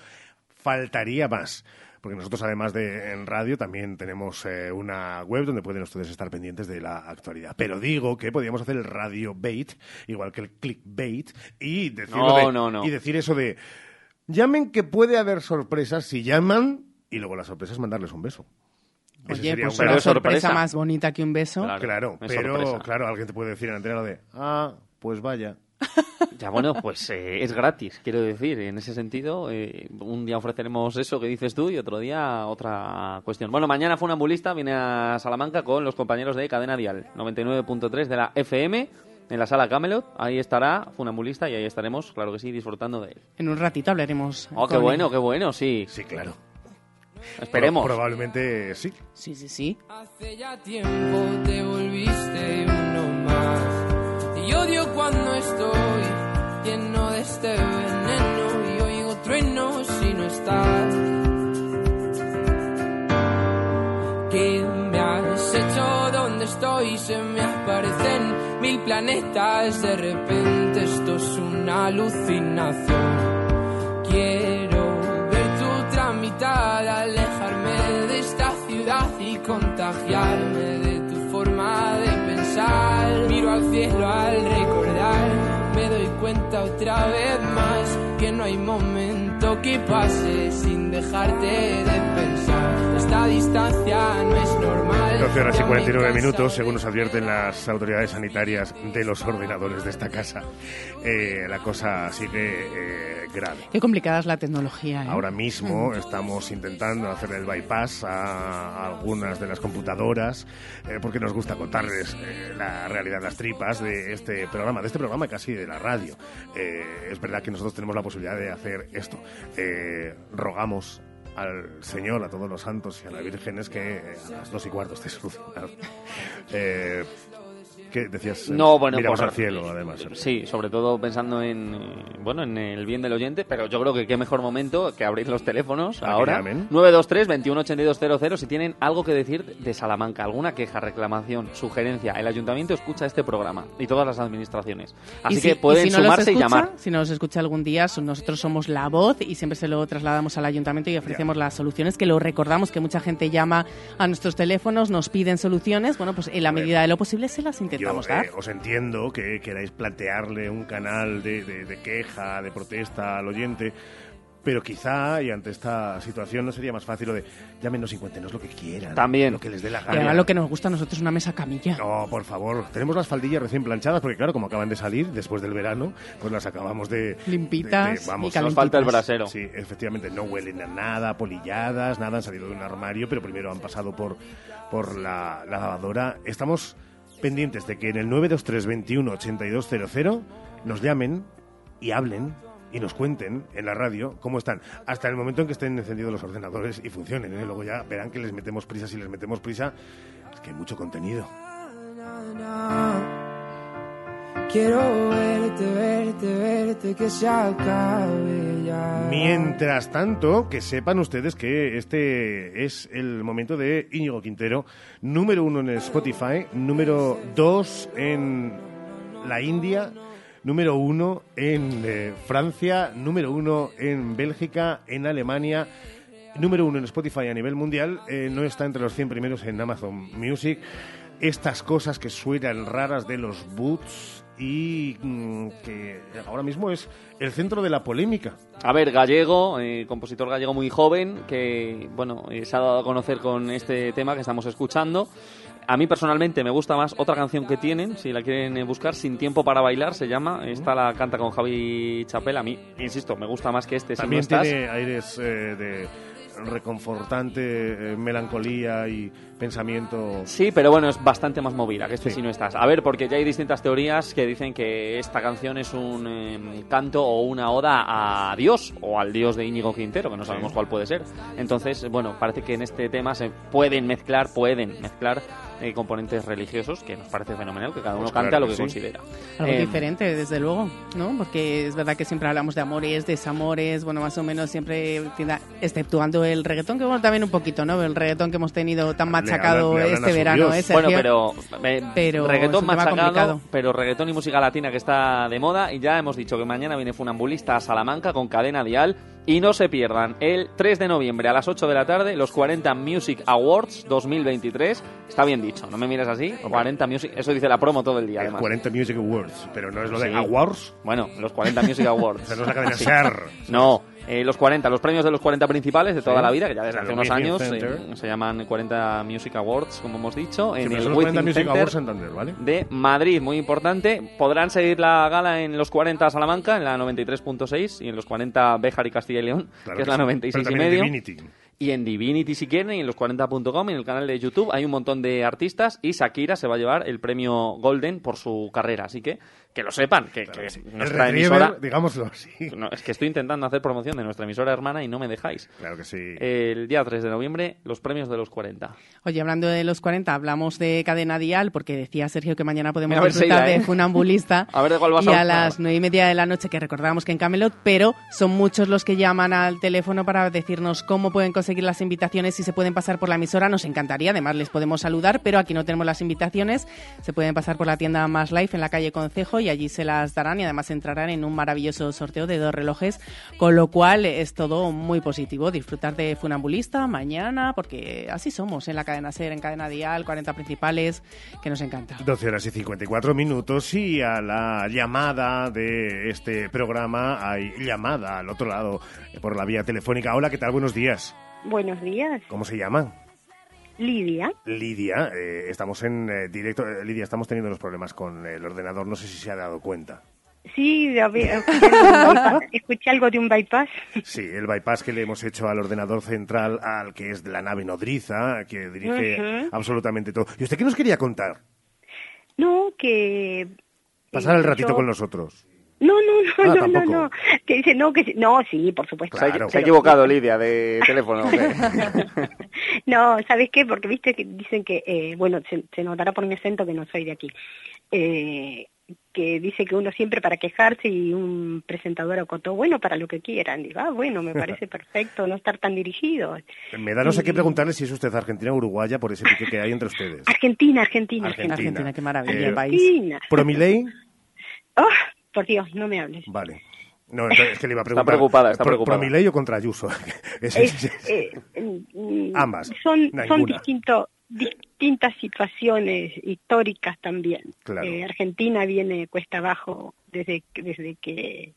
Faltaría más. Porque nosotros, además de en radio, también tenemos eh, una web donde pueden ustedes estar pendientes de la actualidad. Pero digo que podríamos hacer el radio bait, igual que el clickbait, y decirlo No, de- no, no. y decir eso de llamen que puede haber sorpresas si llaman, y luego las sorpresas mandarles un beso. Oye, sería pues un una sorpresa, sorpresa. más bonita que un beso. Claro. Claro, es pero sorpresa. claro, alguien te puede decir en antena lo de, ah, pues vaya. Ya bueno, pues eh, es gratis, quiero decir. En ese sentido, eh, un día ofreceremos eso que dices tú y otro día otra cuestión. Bueno, mañana Funambulista viene a Salamanca con los compañeros de Cadena Dial 99.3 de la FM en la sala Camelot. Ahí estará Funambulista y ahí estaremos, claro que sí, disfrutando de él. En un ratito hablaremos. Oh, qué bueno, él. qué bueno, sí. Sí, claro. Esperemos. Pro- probablemente sí. Sí, sí, sí. Hace ya tiempo te volviste cuando estoy lleno de este veneno y oigo truenos si no estás. ¿Qué me has hecho? ¿Dónde estoy? Se me aparecen mil planetas. De repente esto es una alucinación. Quiero ver tu tramitar, alejarme de esta ciudad y contagiarme de tu forma de pensar. Miro al cielo al recordar, doy cuenta otra vez más que no hay momento que pase sin dejarte de pensar. Esta distancia no es normal. 12 horas y ya me 49 cansa minutos, según nos advierten las autoridades sanitarias de los ordenadores de esta casa. Eh, la cosa sigue eh, grave. Qué complicada es la tecnología. ¿eh? Ahora mismo estamos intentando hacer el bypass a algunas de las computadoras eh, porque nos gusta contarles eh, la realidad, las tripas de este programa, de este programa casi de la radio. Eh, es verdad que nosotros tenemos la posibilidad de hacer esto. Eh, rogamos al Señor, a todos los santos y a la Virgen es que eh, a las dos y cuarto esté solucionado. Eh, que decías, eh, No, bueno, miramos al cielo, además. Sí, sobre todo pensando en eh, bueno en el bien del oyente, pero yo creo que qué mejor momento que abrir los teléfonos que ahora. llamen. 923 218200 si tienen algo que decir de Salamanca, alguna queja, reclamación, sugerencia, el ayuntamiento escucha este programa y todas las administraciones. Así si- que pueden y si no sumarse y llamar. Si nos escucha algún día, so- nosotros somos la voz y siempre se lo trasladamos al ayuntamiento y ofrecemos las soluciones, que lo recordamos que mucha gente llama a nuestros teléfonos, nos piden soluciones, bueno, pues en la medida de lo posible se las Yo eh, os entiendo que queráis plantearle un canal de, de- de queja, de protesta al oyente, pero quizá, y ante esta situación, no sería más fácil lo de llámenos y cuéntenos lo que quieran. También. Lo que les dé la Y gana. además lo que nos gusta a nosotros es una mesa camilla. No, por favor. Tenemos las faldillas recién planchadas porque, claro, como acaban de salir después del verano, pues las acabamos de... Limpitas de- de- vamos, y. Nos falta el brasero. Sí, efectivamente. No huelen a nada, polilladas, nada. Han salido de un armario, pero primero han pasado por, por la, la lavadora. Estamos pendientes de que en el 923 21 8200 nos llamen y hablen y nos cuenten en la radio cómo están, hasta el momento en que estén encendidos los ordenadores y funcionen. ¿eh? Luego ya verán que les metemos prisa, si les metemos prisa, es que hay mucho contenido. Quiero verte, verte, verte, que se acabe ya. Mientras tanto, que sepan ustedes que este es el momento de Íñigo Quintero, número uno en Spotify, número dos en la India, número uno en eh, Francia, número uno en Bélgica, en Alemania, número uno en Spotify a nivel mundial, eh, no está entre los 100 primeros en Amazon Music. Estas cosas que suenan raras de los boots y mm, que ahora mismo es el centro de la polémica. A ver, gallego, eh, compositor gallego muy joven, que bueno, eh, se ha dado a conocer con este tema que estamos escuchando. A mí personalmente me gusta más otra canción que tienen, si la quieren eh, buscar, Sin tiempo para bailar se llama. Esta la canta con Javi Chapel. A mí, insisto, me gusta más que este. Si no También estás. tiene aires eh, de reconfortante, melancolía y pensamiento. Sí, pero bueno, es bastante más movida que este si no estás. A ver, porque ya hay distintas teorías que dicen que esta canción es un eh, canto o una oda a Dios o al Dios de Íñigo Quintero, que no sabemos cuál puede ser. Entonces, bueno, parece que en este tema se pueden mezclar, pueden mezclar eh, componentes religiosos, que nos parece fenomenal, que cada uno Pues cante claro a lo que que sí. considera. Algo Eh, diferente, desde luego, ¿no? Porque es verdad que siempre hablamos de amores, desamores, bueno, más o menos siempre, exceptuando el reggaetón, que bueno, también un poquito, ¿no? El reggaetón que hemos tenido tan machacado le hablan este verano. ¿eh, Sergio? Bueno, pero, eh, Pero reggaetón machacado, complicado. pero reggaetón y música latina que está de moda y ya hemos dicho que mañana viene Funambulista a Salamanca con cadena dial y no se pierdan el 3 de noviembre a las 8 de la tarde los 40 Music Awards 2023. Está bien dicho, no me mires así. 40 Music, eso dice la promo todo el día El además. 40 Music Awards, pero no es lo de Sí. Awards. Bueno, los 40 Music Awards. No es la cadena Sí. SER. No, eh, los 40, los premios de los 40 principales de toda Sí. la vida, que ya desde hace unos años eh, se llaman 40 Music Awards, como hemos dicho, Sí, en el son los 40 Withing Music Awards Santander, ¿vale? de Madrid, muy importante. Podrán seguir la gala en los 40 Salamanca, en la 93.6, y en los 40 Béjar y Castilla y León, Claro que es la sí. 96 Pero y medio. Divinity. Y en Divinity si quieren, y en los 40.com, y en el canal de YouTube hay un montón de artistas y Shakira se va a llevar el premio Golden por su carrera, así que que lo sepan, que, que nuestra emisora... digámoslo así. No, es que estoy intentando hacer promoción de nuestra emisora hermana y no me dejáis. Claro que sí. El día 3 de noviembre, los premios de los 40. Oye, hablando de los 40, hablamos de cadena dial, porque decía Sergio que mañana podemos Mira, a ver, disfrutar ¿eh? de Funambulista. A ver de cuál vas y a a las nueve y media de la noche, que recordábamos que en Camelot, pero son muchos los que llaman al teléfono para decirnos cómo pueden conseguir las invitaciones, si se pueden pasar por la emisora, nos encantaría, además les podemos saludar, pero aquí no tenemos las invitaciones, se pueden pasar por la tienda Más Life en la calle Concejo y allí se las darán y además entrarán en un maravilloso sorteo de dos relojes, con lo cual es todo muy positivo, disfrutar de Funambulista mañana, porque así somos en la cadena SER, en cadena Dial, 40 principales, que nos encanta. 12 horas y 54 minutos y a la llamada de este programa hay llamada al otro lado por la vía telefónica. Hola, ¿qué tal? Buenos días. Buenos días, ¿Cómo se llama? Lidia. Lidia. eh, estamos en eh, directo. Eh, Lidia, estamos teniendo unos problemas con el ordenador. No sé si se ha dado cuenta. Sí, ver, escuché algo de un bypass-. Sí, el bypass que le hemos hecho al ordenador central, al que es de la nave nodriza, que dirige Ujú. absolutamente todo. ¿Y usted qué nos quería contar? No, que... Pasar el eh, ratito yo- con nosotros. No, no, no, Ah, no, no, no. Que dice, no, que sí. No, sí, por supuesto. Se ha- Pero- se ha equivocado Lidia de teléfono. No, ¿sabes qué? Porque viste que dicen que, eh, bueno, se, se notará por mi acento que no soy de aquí, eh, que dice que uno siempre para quejarse y un presentador acotó, bueno, para lo que quieran. Digo, ah, bueno, me parece perfecto no estar tan dirigido. Me da no sé Y- qué preguntarle si es usted argentina o uruguaya por ese pique que hay entre ustedes. Argentina, Argentina, Argentina. Argentina, qué maravilla Eh, país. Argentina. ¿Pro mi ley? Oh, por Dios, no me hables. Vale. No, es que le iba a Está preguntar. preocupada, está ¿pro- preocupada. ¿Pro o contra Ayuso? Es- Es, es- eh, Ambas, Son, son distinto, distintas situaciones históricas también. Claro. Eh, Argentina viene cuesta abajo desde, que- desde que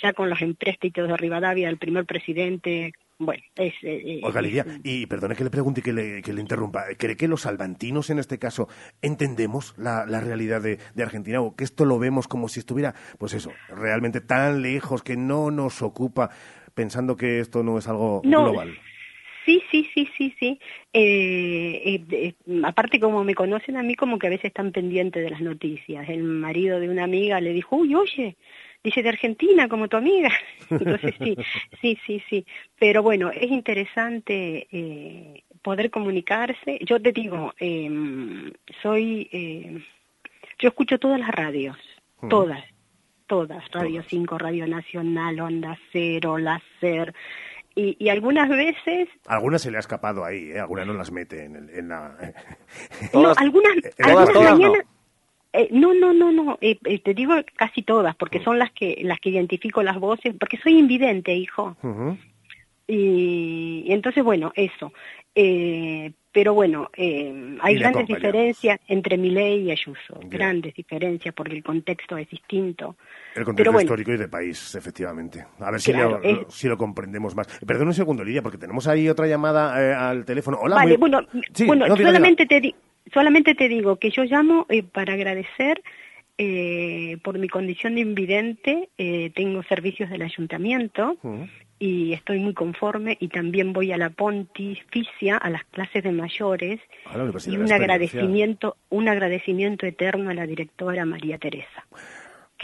ya con los empréstitos de Rivadavia, el primer presidente, bueno, es... eh, Oiga, es- Lidia, y perdone que le pregunte y que le, que le interrumpa. ¿Cree que los salvantinos en este caso entendemos la, la realidad de, de Argentina o que esto lo vemos como si estuviera, pues eso, realmente tan lejos que no nos ocupa pensando que esto no es algo No, global? Sí, sí, sí, sí, sí. Eh, eh, eh, aparte, como me conocen a mí, como que a veces están pendientes de las noticias. El marido de una amiga le dijo, uy, oye, dice de Argentina, como tu amiga. Entonces, sí, sí, sí, sí. Pero bueno, es interesante eh, poder comunicarse. Yo te digo, eh, soy, eh, yo escucho todas las radios, Mm. todas, todas, Radio 5, Radio Nacional, Onda Cero, Láser, y, y algunas veces Algunas se le ha escapado ahí, ¿eh? Algunas no las mete en, el- en la... no, algunas, eh, algunas todas no. Eh, no, no, no, no, eh, eh, te digo casi todas, porque son las que las que identifico las voces, porque soy invidente, hijo. Y, y entonces, bueno, eso. Eh, pero bueno, hay grandes diferencias entre Milei y Ayuso, grandes diferencias porque el contexto es distinto. El contexto bueno. histórico y de país, efectivamente. A ver si, lo, es- si lo comprendemos más. Perdón un segundo, Lidia, porque tenemos ahí otra llamada al teléfono. Hola, vale, muy- bueno, Sí, bueno no, diga, solamente, Te di- solamente te digo que yo llamo eh, para agradecer eh, por mi condición de invidente, eh, tengo servicios del ayuntamiento diga. y estoy muy conforme y también voy a la pontificia, a las clases de mayores A la Universidad y un agradecimiento, un agradecimiento eterno a la directora María Teresa.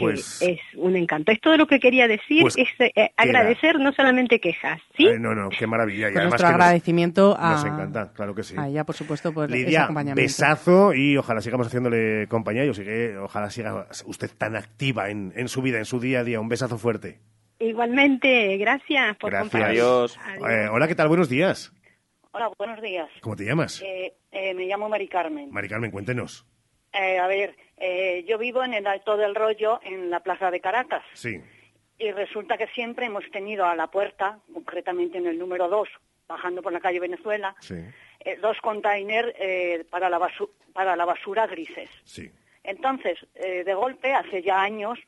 Que Pues- es un encanto. Es todo lo que quería decir, Pues es eh, agradecer, no solamente quejas, ¿sí? Ay, no, no, qué maravilla. Y Pues además nuestro que nos- agradecimiento a, Nos encanta, claro que sí. a ella, por supuesto, por ese Lidia, acompañamiento. besazo y ojalá sigamos haciéndole compañía y ojalá siga usted tan activa en, en su vida, en su día a día. Un besazo fuerte. Igualmente, gracias por Gracias. compartir. Eh, hola, ¿qué tal? Buenos días. Hola, buenos días. ¿Cómo te llamas? Eh, eh, me llamo Mari Carmen. Mari Carmen, cuéntenos. Eh, a ver, eh, yo vivo en el Alto del Rollo, en la Plaza de Caracas, Sí. y resulta que siempre hemos tenido a la puerta, concretamente en el número 2, bajando por la calle Venezuela, Sí. eh, dos containers eh, para, la basu- para la basura grises. Sí. Entonces, de golpe, hace ya años,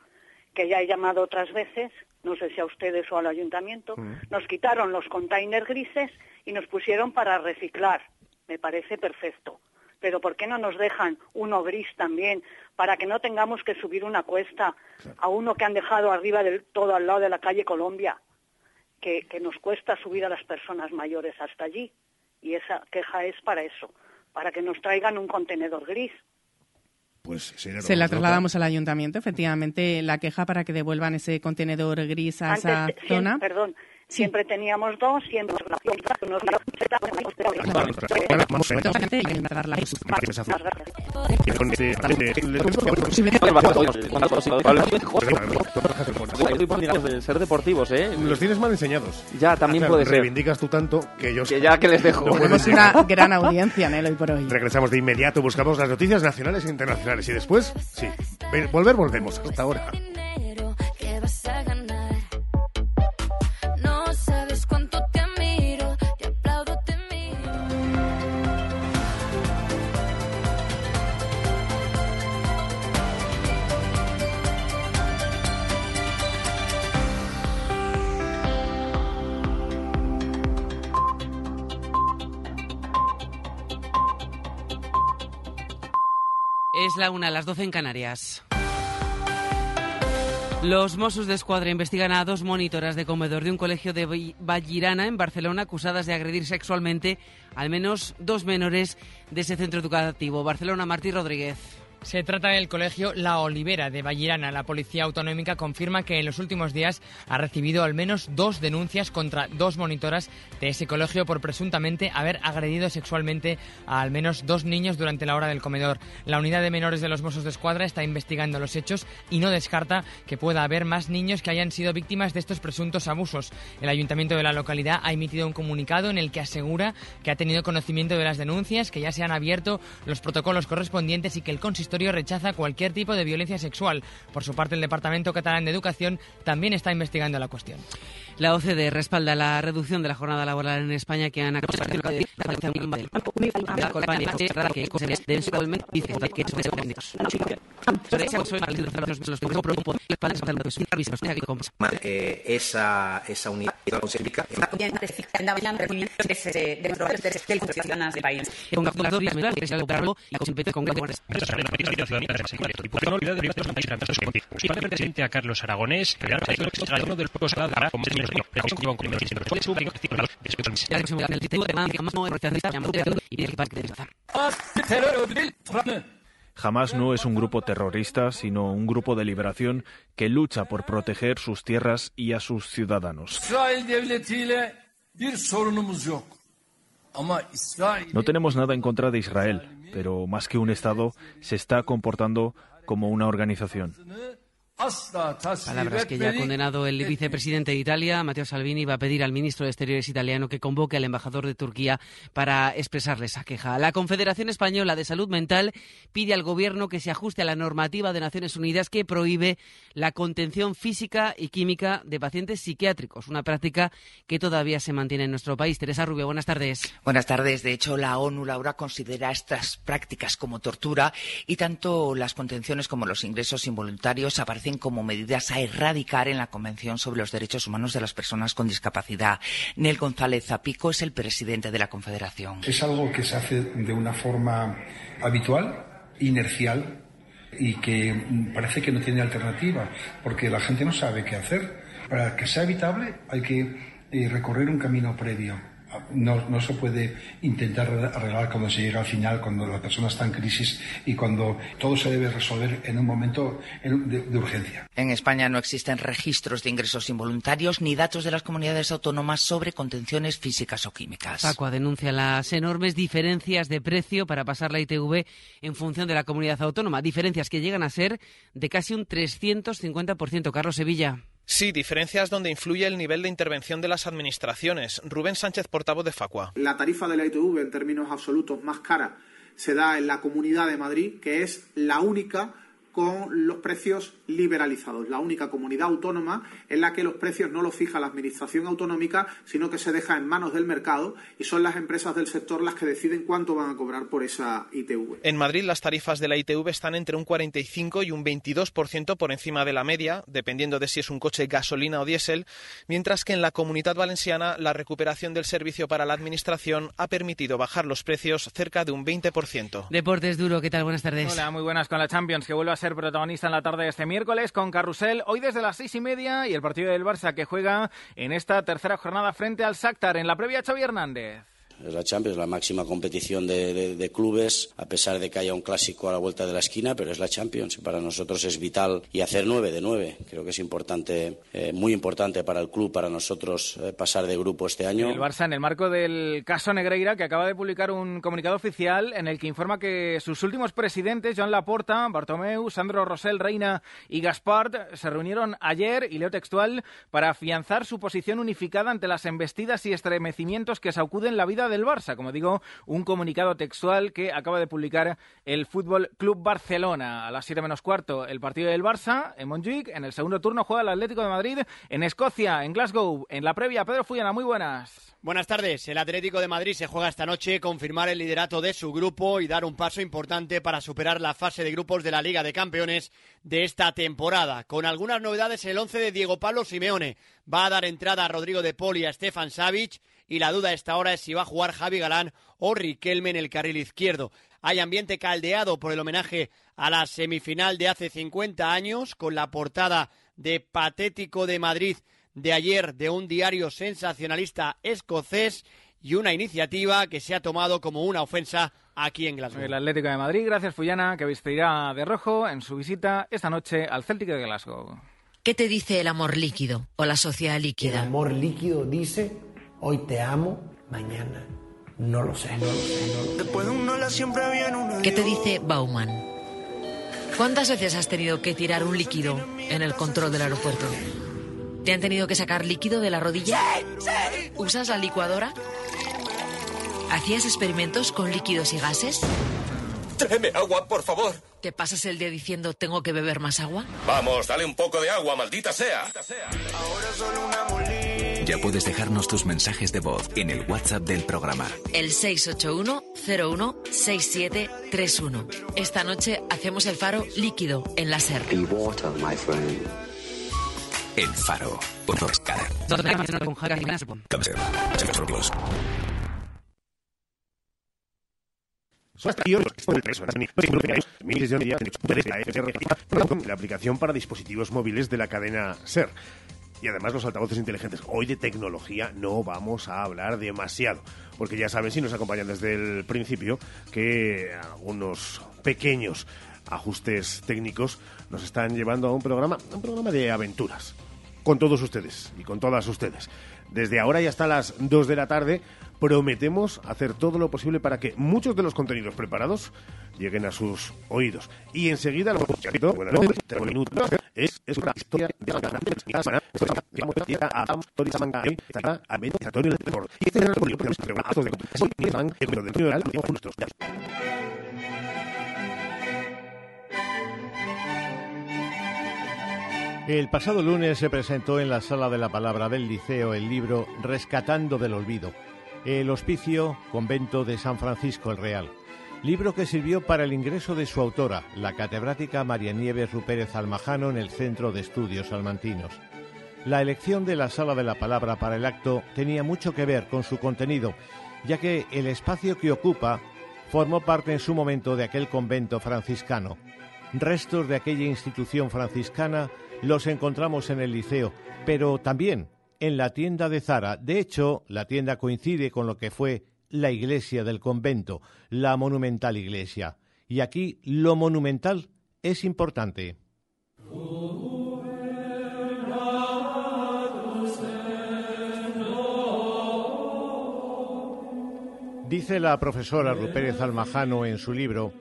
que ya he llamado otras veces, no sé si a ustedes o al ayuntamiento, nos quitaron los containers grises y nos pusieron para reciclar. Me parece perfecto. Pero ¿por qué no nos dejan uno gris también para que no tengamos que subir una cuesta a uno que han dejado arriba del todo al lado de la calle Colombia? Que, que nos cuesta subir a las personas mayores hasta allí. Y esa queja es para eso, para que nos traigan un contenedor gris. Pues Se la trasladamos al ayuntamiento, efectivamente, la queja para que devuelvan ese contenedor gris a esa Antes, siem- zona. perdón, siempre teníamos dos, siempre nos de ser deportivos, ¿eh? Los tienes mal enseñados. Ya, también Ah, puede ser. Reivindicas tú tanto que yo... Que ya que les dejo. Tenemos una gran audiencia en él hoy por hoy. Regresamos de inmediato, buscamos las noticias nacionales e internacionales y después, sí, ve- volver volvemos. Hasta ahora. Es la una, las 12 en Canarias. Los Mossos de Escuadra investigan a dos monitoras de comedor de un colegio de Vallirana, en Barcelona, acusadas de agredir sexualmente al menos dos menores de ese centro educativo. Barcelona, Martí Rodríguez. Se trata del colegio La Olivera de Vallirana. La policía autonómica confirma que en los últimos días ha recibido al menos dos denuncias contra dos monitoras de ese colegio por presuntamente haber agredido sexualmente a al menos dos niños durante la hora del comedor. La unidad de menores de los Mossos de Escuadra está investigando los hechos y no descarta que pueda haber más niños que hayan sido víctimas de estos presuntos abusos. El ayuntamiento de la localidad ha emitido un comunicado en el que asegura que ha tenido conocimiento de las denuncias, que ya se han abierto los protocolos correspondientes y que el consistorio rechaza cualquier tipo de violencia sexual. Por su parte, el Departamento Catalán de Educación también está investigando la cuestión. La OCDE respalda la reducción de la jornada laboral en España que han esa, esa unidad presidente a Carlos Aragonés, uno de los pocos Jamás no es un grupo terrorista, sino un grupo de liberación que lucha por proteger sus tierras y a sus ciudadanos. No tenemos nada en contra de Israel, pero más que un Estado, se está comportando como una organización. Palabras que ya ha condenado el vicepresidente de Italia, Matteo Salvini, va a pedir al ministro de Exteriores italiano que convoque al embajador de Turquía para expresarle esa queja. La Confederación Española de Salud Mental pide al gobierno que se ajuste a la normativa de Naciones Unidas que prohíbe la contención física y química de pacientes psiquiátricos, una práctica que todavía se mantiene en nuestro país. Teresa Rubio, buenas tardes. Buenas tardes. De hecho, la ONU, Laura, considera estas prácticas como tortura y tanto las contenciones como los ingresos involuntarios aparecen como medidas a erradicar en la Convención sobre los Derechos Humanos de las Personas con Discapacidad. Nel González Zapico es el presidente de la Confederación. Es algo que se hace de una forma habitual, inercial y que parece que no tiene alternativa, porque la gente no sabe qué hacer. Para que sea evitable hay que eh, recorrer un camino previo no, no, se puede intentar arreglar cuando se llega al final, cuando la persona está en crisis y cuando todo se debe resolver en un momento de, de, urgencia. En España no existen registros de ingresos involuntarios ni datos de las comunidades autónomas sobre contenciones físicas o químicas. Facua denuncia las enormes diferencias de precio para pasar la ITV en función de la comunidad autónoma, diferencias que llegan a ser de casi un 350%. Carlos Sevilla. Sí, diferencias donde influye el nivel de intervención de las administraciones. Rubén Sánchez, portavoz de Facua. La tarifa de la ITV en términos absolutos más cara se da en la Comunidad de Madrid, que es la única con los precios liberalizados. La única comunidad autónoma en la que los precios no los fija la Administración autonómica, sino que se deja en manos del mercado y son las empresas del sector las que deciden cuánto van a cobrar por esa ITV. En Madrid las tarifas de la ITV están entre un 45 y un 22% por encima de la media, dependiendo de si es un coche gasolina o diésel, mientras que en la Comunidad Valenciana la recuperación del servicio para la Administración ha permitido bajar los precios cerca de un 20%. Deportes duro, ¿qué tal? Buenas tardes. Hola, muy buenas con la Champions, que vuelve a ser protagonista en la tarde de este miércoles con Carrusel, hoy desde las seis y media y el partido del Barça que juega en esta tercera jornada frente al Shakhtar en la previa Xavi Hernández. Es la Champions, la máxima competición de, clubes, a pesar de que haya un clásico a la vuelta de la esquina, pero es la Champions para nosotros es vital. Y hacer nueve de nueve, creo que es importante, eh, muy importante para el club, para nosotros eh, pasar de grupo este año. El Barça, en el marco del caso Negreira, que acaba de publicar un comunicado oficial en el que informa que sus últimos presidentes, Joan Laporta, Bartomeu, Sandro Rosell, Reina y Gaspard, se reunieron ayer, y leo textual, para afianzar su posición unificada ante las embestidas y estremecimientos que sacuden la vida de del Barça. Como digo, un comunicado textual que acaba de publicar el Fútbol Club Barcelona. A las 7 menos cuarto, el partido del Barça en Montjuic. En el segundo turno juega el Atlético de Madrid en Escocia, en Glasgow. En la previa, Pedro Fuyana, muy buenas. Buenas tardes. El Atlético de Madrid se juega esta noche confirmar el liderato de su grupo y dar un paso importante para superar la fase de grupos de la Liga de Campeones de esta temporada. Con algunas novedades, el 11 de Diego Pablo Simeone va a dar entrada a Rodrigo de Poli y a Stefan Savic y la duda a esta hora es si va a jugar Javi Galán o Riquelme en el carril izquierdo. Hay ambiente caldeado por el homenaje a la semifinal de hace 50 años con la portada de Patético de Madrid de ayer de un diario sensacionalista escocés y una iniciativa que se ha tomado como una ofensa aquí en Glasgow. El Atlético de Madrid, gracias Fullana, que vestirá de rojo en su visita esta noche al Celtic de Glasgow. ¿Qué te dice el amor líquido o la sociedad El líquida? amor líquido dice, hoy te amo, mañana no lo sé, no lo sé, no lo sé. Después de un hola siempre viene una ¿Qué te dice Bauman? ¿Cuántas veces has tenido que tirar un líquido en el control del aeropuerto? ¿Te han tenido que sacar líquido de la rodilla? ¿Usas la licuadora? ¿Hacías experimentos con líquidos y gases? Tráeme agua, por favor. ¿Te pasas el día diciendo tengo que beber más agua? Vamos, dale un poco de agua, maldita sea. Ya puedes dejarnos tus mensajes de voz en el WhatsApp del programa. El 681-01-6731. Esta noche hacemos el faro líquido en la SER. El Faro. La aplicación para dispositivos móviles de la cadena SER. Y además los altavoces inteligentes. Hoy de tecnología no vamos a hablar demasiado, porque ya saben, si nos acompañan desde el principio, que algunos pequeños ajustes técnicos nos están llevando a un programa, un programa de aventuras, con todos ustedes y con todas ustedes. Desde ahora y hasta las 2 de la tarde prometemos hacer todo lo posible para que muchos de los contenidos preparados lleguen a sus oídos. Y enseguida, lo bueno, no, minutos, es, es una historia de la semana. Este. El pasado lunes se presentó en la Sala de la Palabra del Liceo el libro Rescatando del Olvido, el Hospicio Convento de San Francisco el Real, libro que sirvió para el ingreso de su autora, la catedrática María Nieves Rupérez Almajano, en el Centro de Estudios Salmantinos. La elección de la Sala de la Palabra para el acto tenía mucho que ver con su contenido, ya que el espacio que ocupa formó parte en su momento de aquel convento franciscano. Restos de aquella institución franciscana los encontramos en el liceo, pero también en la tienda de Zara. De hecho, la tienda coincide con lo que fue la iglesia del convento, la monumental iglesia. Y aquí lo monumental es importante. Dice la profesora Rupérez Almajano en su libro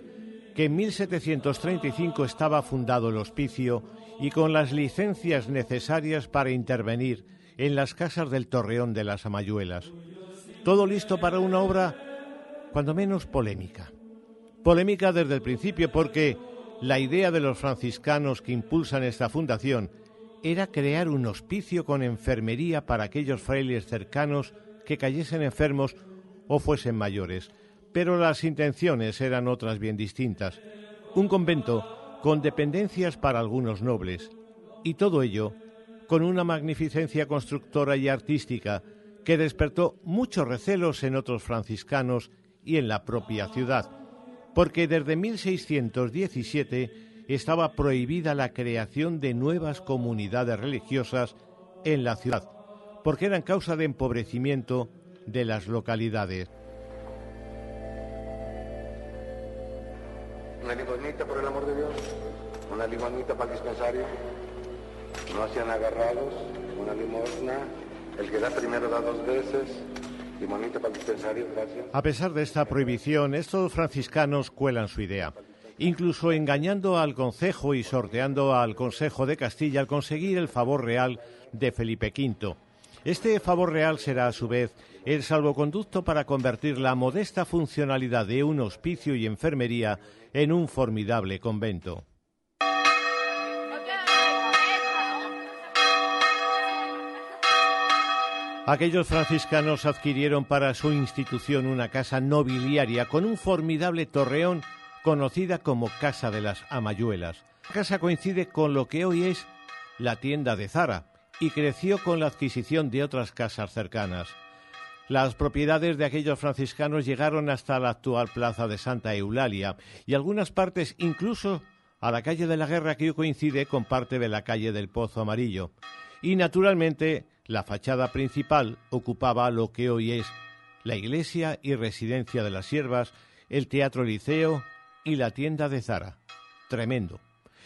que en 1735 estaba fundado el hospicio y con las licencias necesarias para intervenir en las casas del Torreón de las Amayuelas. Todo listo para una obra, cuando menos polémica. Polémica desde el principio porque la idea de los franciscanos que impulsan esta fundación era crear un hospicio con enfermería para aquellos frailes cercanos que cayesen enfermos o fuesen mayores. Pero las intenciones eran otras bien distintas. Un convento con dependencias para algunos nobles. Y todo ello con una magnificencia constructora y artística que despertó muchos recelos en otros franciscanos y en la propia ciudad, porque desde 1617 estaba prohibida la creación de nuevas comunidades religiosas en la ciudad, porque eran causa de empobrecimiento de las localidades. Una limonita, por el amor de Dios. Una limonita para el dispensario. No sean agarrados. Una limosna. El que da primero dos veces. Para dispensario, gracias. A pesar de esta prohibición, estos franciscanos cuelan su idea, incluso engañando al concejo y sorteando al Consejo de Castilla al conseguir el favor real de Felipe V. Este favor real será a su vez el salvoconducto para convertir la modesta funcionalidad de un hospicio y enfermería en un formidable convento. Aquellos franciscanos adquirieron para su institución una casa nobiliaria con un formidable torreón conocida como Casa de las Amayuelas. La casa coincide con lo que hoy es la tienda de Zara y creció con la adquisición de otras casas cercanas. Las propiedades de aquellos franciscanos llegaron hasta la actual plaza de Santa Eulalia y algunas partes incluso a la calle de la Guerra que hoy coincide con parte de la calle del Pozo Amarillo. Y naturalmente la fachada principal ocupaba lo que hoy es la iglesia y residencia de las siervas el Teatro Liceo y la tienda de Zara. Tremendo.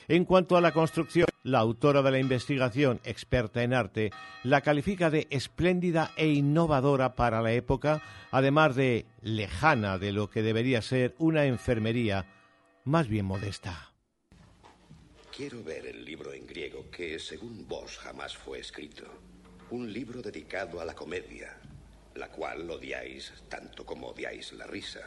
En cuanto a la construcción, la autora de la investigación, experta en arte, la califica de espléndida e innovadora para la época, además de lejana de lo que debería ser una enfermería más bien modesta. Quiero ver el libro en griego que, según vos, jamás fue escrito. Un libro dedicado a la comedia, la cual odiáis tanto como odiáis la risa.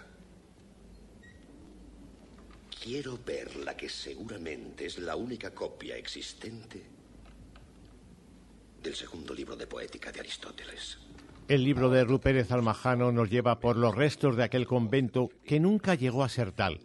Quiero ver la que seguramente es la única copia existente del segundo libro de poética de Aristóteles. El libro de Rupérez Almajano nos lleva por los restos de aquel convento que nunca llegó a ser tal.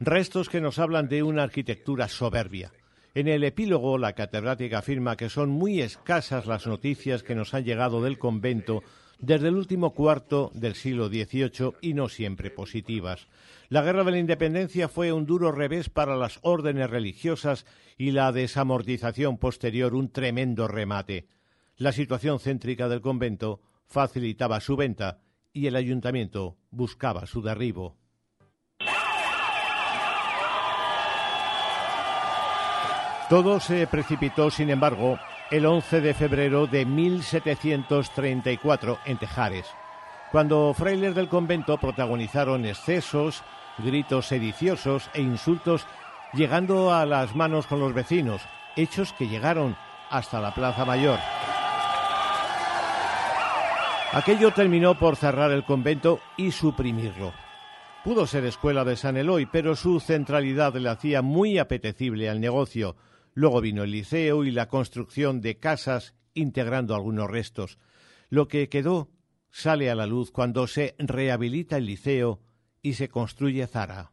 Restos que nos hablan de una arquitectura soberbia. En el epílogo, la catedrática afirma que son muy escasas las noticias que nos han llegado del convento desde el último cuarto del siglo XVIII y no siempre positivas. La guerra de la independencia fue un duro revés para las órdenes religiosas y la desamortización posterior un tremendo remate. La situación céntrica del convento facilitaba su venta y el ayuntamiento buscaba su derribo. Todo se precipitó, sin embargo, el 11 de febrero de 1734 en Tejares, cuando frailes del convento protagonizaron excesos, gritos sediciosos e insultos, llegando a las manos con los vecinos, hechos que llegaron hasta la Plaza Mayor. Aquello terminó por cerrar el convento y suprimirlo. Pudo ser escuela de San Eloy, pero su centralidad le hacía muy apetecible al negocio. Luego vino el liceo y la construcción de casas integrando algunos restos. Lo que quedó sale a la luz cuando se rehabilita el liceo y se construye Zara.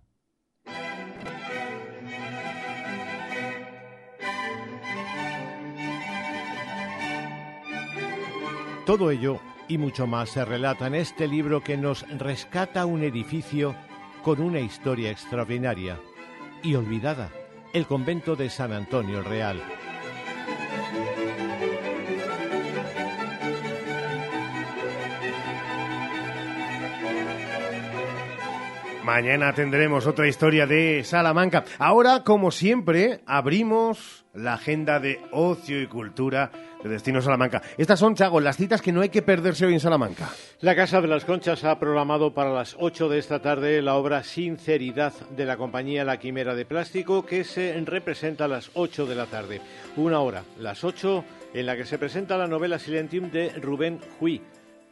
Todo ello y mucho más se relata en este libro que nos rescata un edificio con una historia extraordinaria y olvidada, el convento de San Antonio Real. Mañana tendremos otra historia de Salamanca. Ahora, como siempre, abrimos la agenda de ocio y cultura de Destino Salamanca. Estas son, Chago, las citas que no hay que perderse hoy en Salamanca. La Casa de las Conchas ha programado para las 8 de esta tarde la obra Sinceridad de la compañía La Quimera de Plástico, que se representa a las 8 de la tarde. Una hora, las 8, en la que se presenta la novela Silentium de Rubén Hui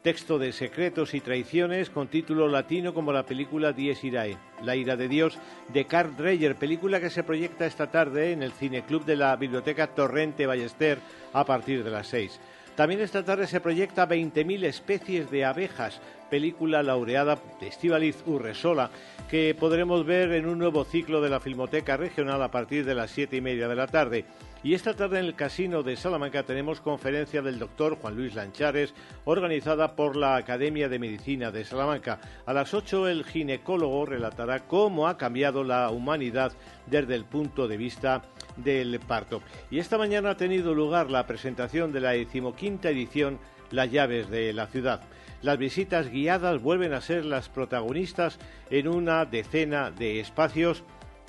texto de secretos y traiciones con título latino como la película Dies Irae, La ira de Dios, de Carl Dreyer, película que se proyecta esta tarde en el Cineclub de la Biblioteca Torrente Ballester a partir de las seis. También esta tarde se proyecta 20.000 especies de abejas, película laureada de Estivaliz Urresola, que podremos ver en un nuevo ciclo de la Filmoteca Regional a partir de las siete y media de la tarde. Y esta tarde en el Casino de Salamanca tenemos conferencia del doctor Juan Luis Lanchares, organizada por la Academia de Medicina de Salamanca. A las 8 el ginecólogo relatará cómo ha cambiado la humanidad desde el punto de vista del parto. Y esta mañana ha tenido lugar la presentación de la decimoquinta edición Las llaves de la ciudad. Las visitas guiadas vuelven a ser las protagonistas en una decena de espacios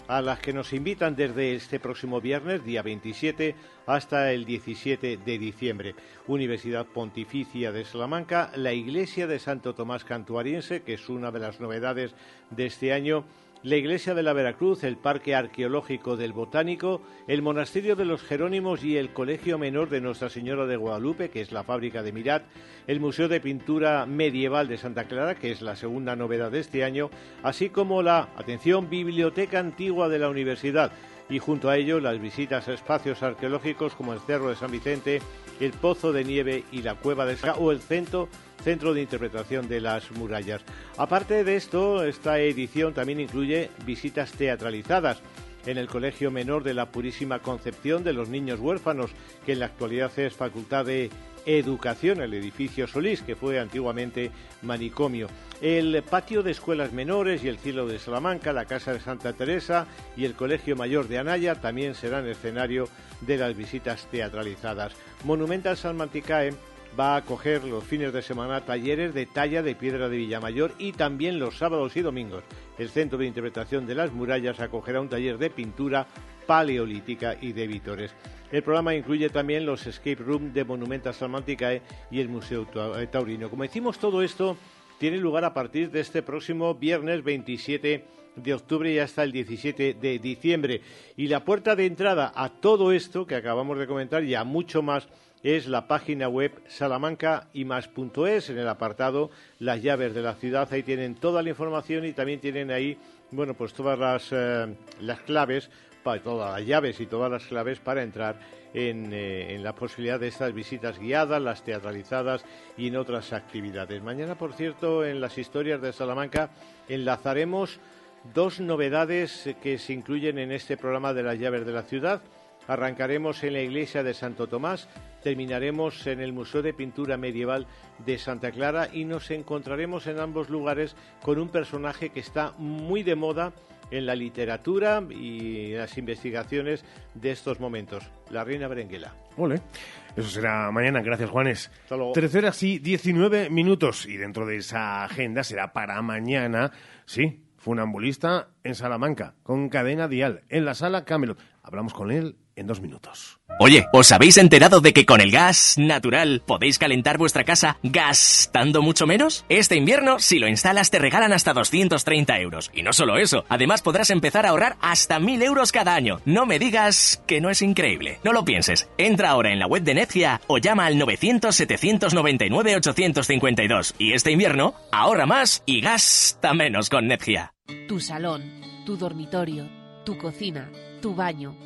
a las que nos invitan desde este próximo viernes, día 27, hasta el 17 de diciembre. Universidad Pontificia de Salamanca, la Iglesia de Santo Tomás Cantuariense, que es una de las novedades de este año, la Iglesia de la Veracruz, el Parque Arqueológico del Botánico, el Monasterio de los Jerónimos y el Colegio Menor de Nuestra Señora de Guadalupe, que es la fábrica de Mirat, el Museo de Pintura Medieval de Santa Clara, que es la segunda novedad de este año, así como la, atención, Biblioteca Antigua de la Universidad y junto a ello las visitas a espacios arqueológicos como el Cerro de San Vicente, el Pozo de Nieve y la Cueva de o el Centro Centro de Interpretación de las Murallas. Aparte de esto, esta edición también incluye visitas teatralizadas en el Colegio Menor de la Purísima Concepción de los Niños Huérfanos, que en la actualidad es Facultad de Educación, el edificio Solís, que fue antiguamente manicomio. El patio de escuelas menores y el cielo de Salamanca, la Casa de Santa Teresa y el Colegio Mayor de Anaya también serán escenario de las visitas teatralizadas. Monumental Salmanticae va a acoger los fines de semana talleres de talla de piedra de Villamayor y también los sábados y domingos. El Centro de Interpretación de las Murallas acogerá un taller de pintura paleolítica y de Vítores. El programa incluye también los escape room de Monumentas Salmanticae y el Museo eh, Taurino. Como decimos, todo esto tiene lugar a partir de este próximo viernes 27 de octubre y hasta el 17 de diciembre. Y la puerta de entrada a todo esto que acabamos de comentar y a mucho más es la página web salamancaImas.es en el apartado Las llaves de la ciudad. Ahí tienen toda la información y también tienen ahí, bueno, pues todas las, eh, las claves, todas las llaves y todas las claves para entrar en, eh, en, la posibilidad de estas visitas guiadas, las teatralizadas y en otras actividades. Mañana, por cierto, en las historias de Salamanca enlazaremos dos novedades que se incluyen en este programa de las llaves de la ciudad. Arrancaremos en la iglesia de Santo Tomás, terminaremos en el Museo de Pintura Medieval de Santa Clara y nos encontraremos en ambos lugares con un personaje que está muy de moda en la literatura y en las investigaciones de estos momentos, la reina Berenguela. Ole. Eso será mañana. Gracias, Juanes. Tercera, sí, 19 minutos. Y dentro de esa agenda será para mañana, sí, funambulista en Salamanca, con cadena dial, en la sala Camelot. Hablamos con él en dos minutos. Oye, ¿os habéis enterado de que con el gas natural podéis calentar vuestra casa gastando mucho menos? Este invierno, si lo instalas, te regalan hasta 230 euros. Y no solo eso, además podrás empezar a ahorrar hasta 1000 euros cada año. No me digas que no es increíble. No lo pienses. Entra ahora en la web de Netgia o llama al 900-799-852. Y este invierno, ahorra más y gasta menos con Netgia. Tu salón, tu dormitorio, tu cocina, tu baño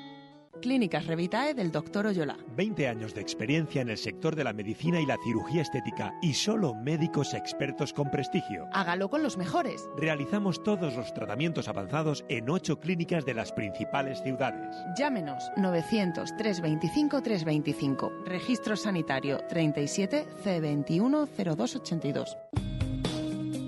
Clínicas Revitae del Dr. Oyola. 20 años de experiencia en el sector de la medicina y la cirugía estética y solo médicos expertos con prestigio. Hágalo con los mejores. Realizamos todos los tratamientos avanzados en 8 clínicas de las principales ciudades. Llámenos 900 325 325. Registro sanitario 37 C21 0282.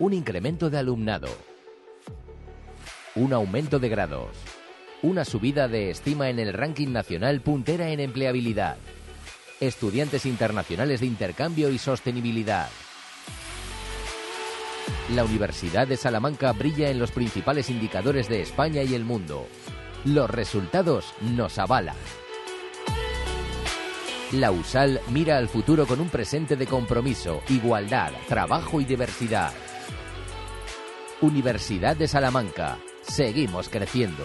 un incremento de alumnado, un aumento de grados, una subida de estima en el ranking nacional puntera en empleabilidad, estudiantes internacionales de intercambio y sostenibilidad. La Universidad de Salamanca brilla en los principales indicadores de España y el mundo. Los resultados nos avalan. La USAL mira al futuro con un presente de compromiso, igualdad, trabajo y diversidad. Universidad de Salamanca. Seguimos creciendo.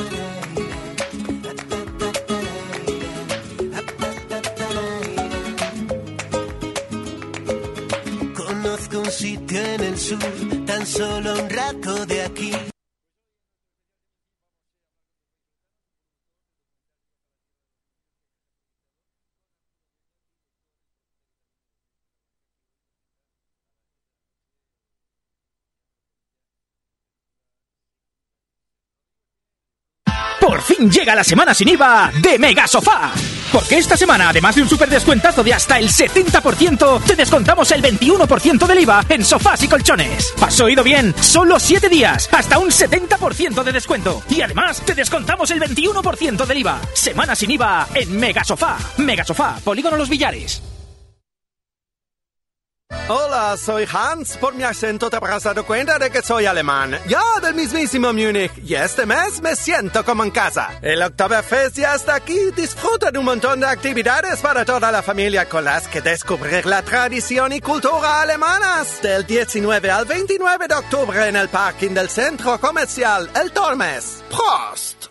Un sitio en el sur, tan solo un rato de aquí. Fin llega la semana sin IVA de Mega Sofá. Porque esta semana, además de un super descuentazo de hasta el 70%, te descontamos el 21% del IVA en sofás y colchones. ¿Has oído bien? Solo 7 días, hasta un 70% de descuento. Y además, te descontamos el 21% del IVA. Semana sin IVA en Mega Sofá. Mega Sofá, Polígono Los Villares. Hola, soy Hans. Por mi acento te habrás dado cuenta de que soy alemán. Yo del mismísimo Múnich. Y este mes me siento como en casa. El Oktoberfest ya está aquí. Disfruta de un montón de actividades para toda la familia con las que descubrir la tradición y cultura alemanas. Del 19 al 29 de octubre en el parking del centro comercial El Tormes. Prost!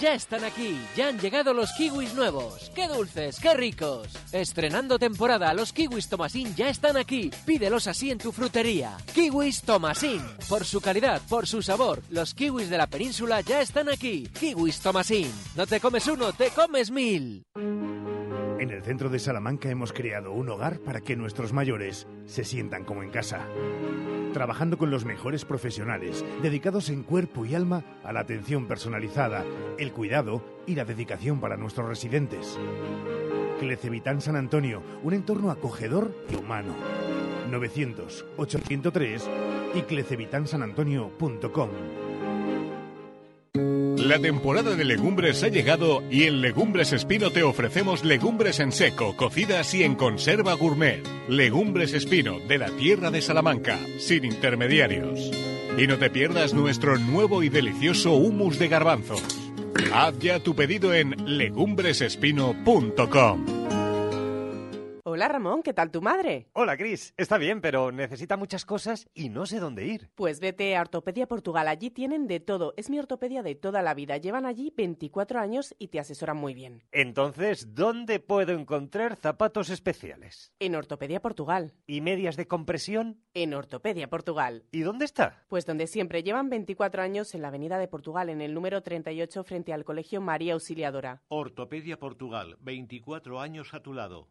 Ya están aquí, ya han llegado los kiwis nuevos. ¡Qué dulces, qué ricos! Estrenando temporada, los kiwis Tomasín ya están aquí. Pídelos así en tu frutería. Kiwis Tomasín. Por su calidad, por su sabor, los kiwis de la península ya están aquí. Kiwis Tomasín. No te comes uno, te comes mil. En el centro de Salamanca hemos creado un hogar para que nuestros mayores se sientan como en casa. Trabajando con los mejores profesionales, dedicados en cuerpo y alma a la atención personalizada, el cuidado y la dedicación para nuestros residentes. Clecevitán San Antonio, un entorno acogedor y humano. 900-803 y clecevitansanantonio.com. La temporada de legumbres ha llegado y en Legumbres Espino te ofrecemos legumbres en seco, cocidas y en conserva gourmet. Legumbres Espino, de la tierra de Salamanca, sin intermediarios. Y no te pierdas nuestro nuevo y delicioso humus de garbanzos. Haz ya tu pedido en legumbresespino.com. Hola Ramón, ¿qué tal tu madre? Hola Cris, está bien, pero necesita muchas cosas y no sé dónde ir. Pues vete a Ortopedia Portugal, allí tienen de todo, es mi ortopedia de toda la vida, llevan allí 24 años y te asesoran muy bien. Entonces, ¿dónde puedo encontrar zapatos especiales? En Ortopedia Portugal. ¿Y medias de compresión? En Ortopedia Portugal. ¿Y dónde está? Pues donde siempre, llevan 24 años en la Avenida de Portugal, en el número 38 frente al Colegio María Auxiliadora. Ortopedia Portugal, 24 años a tu lado.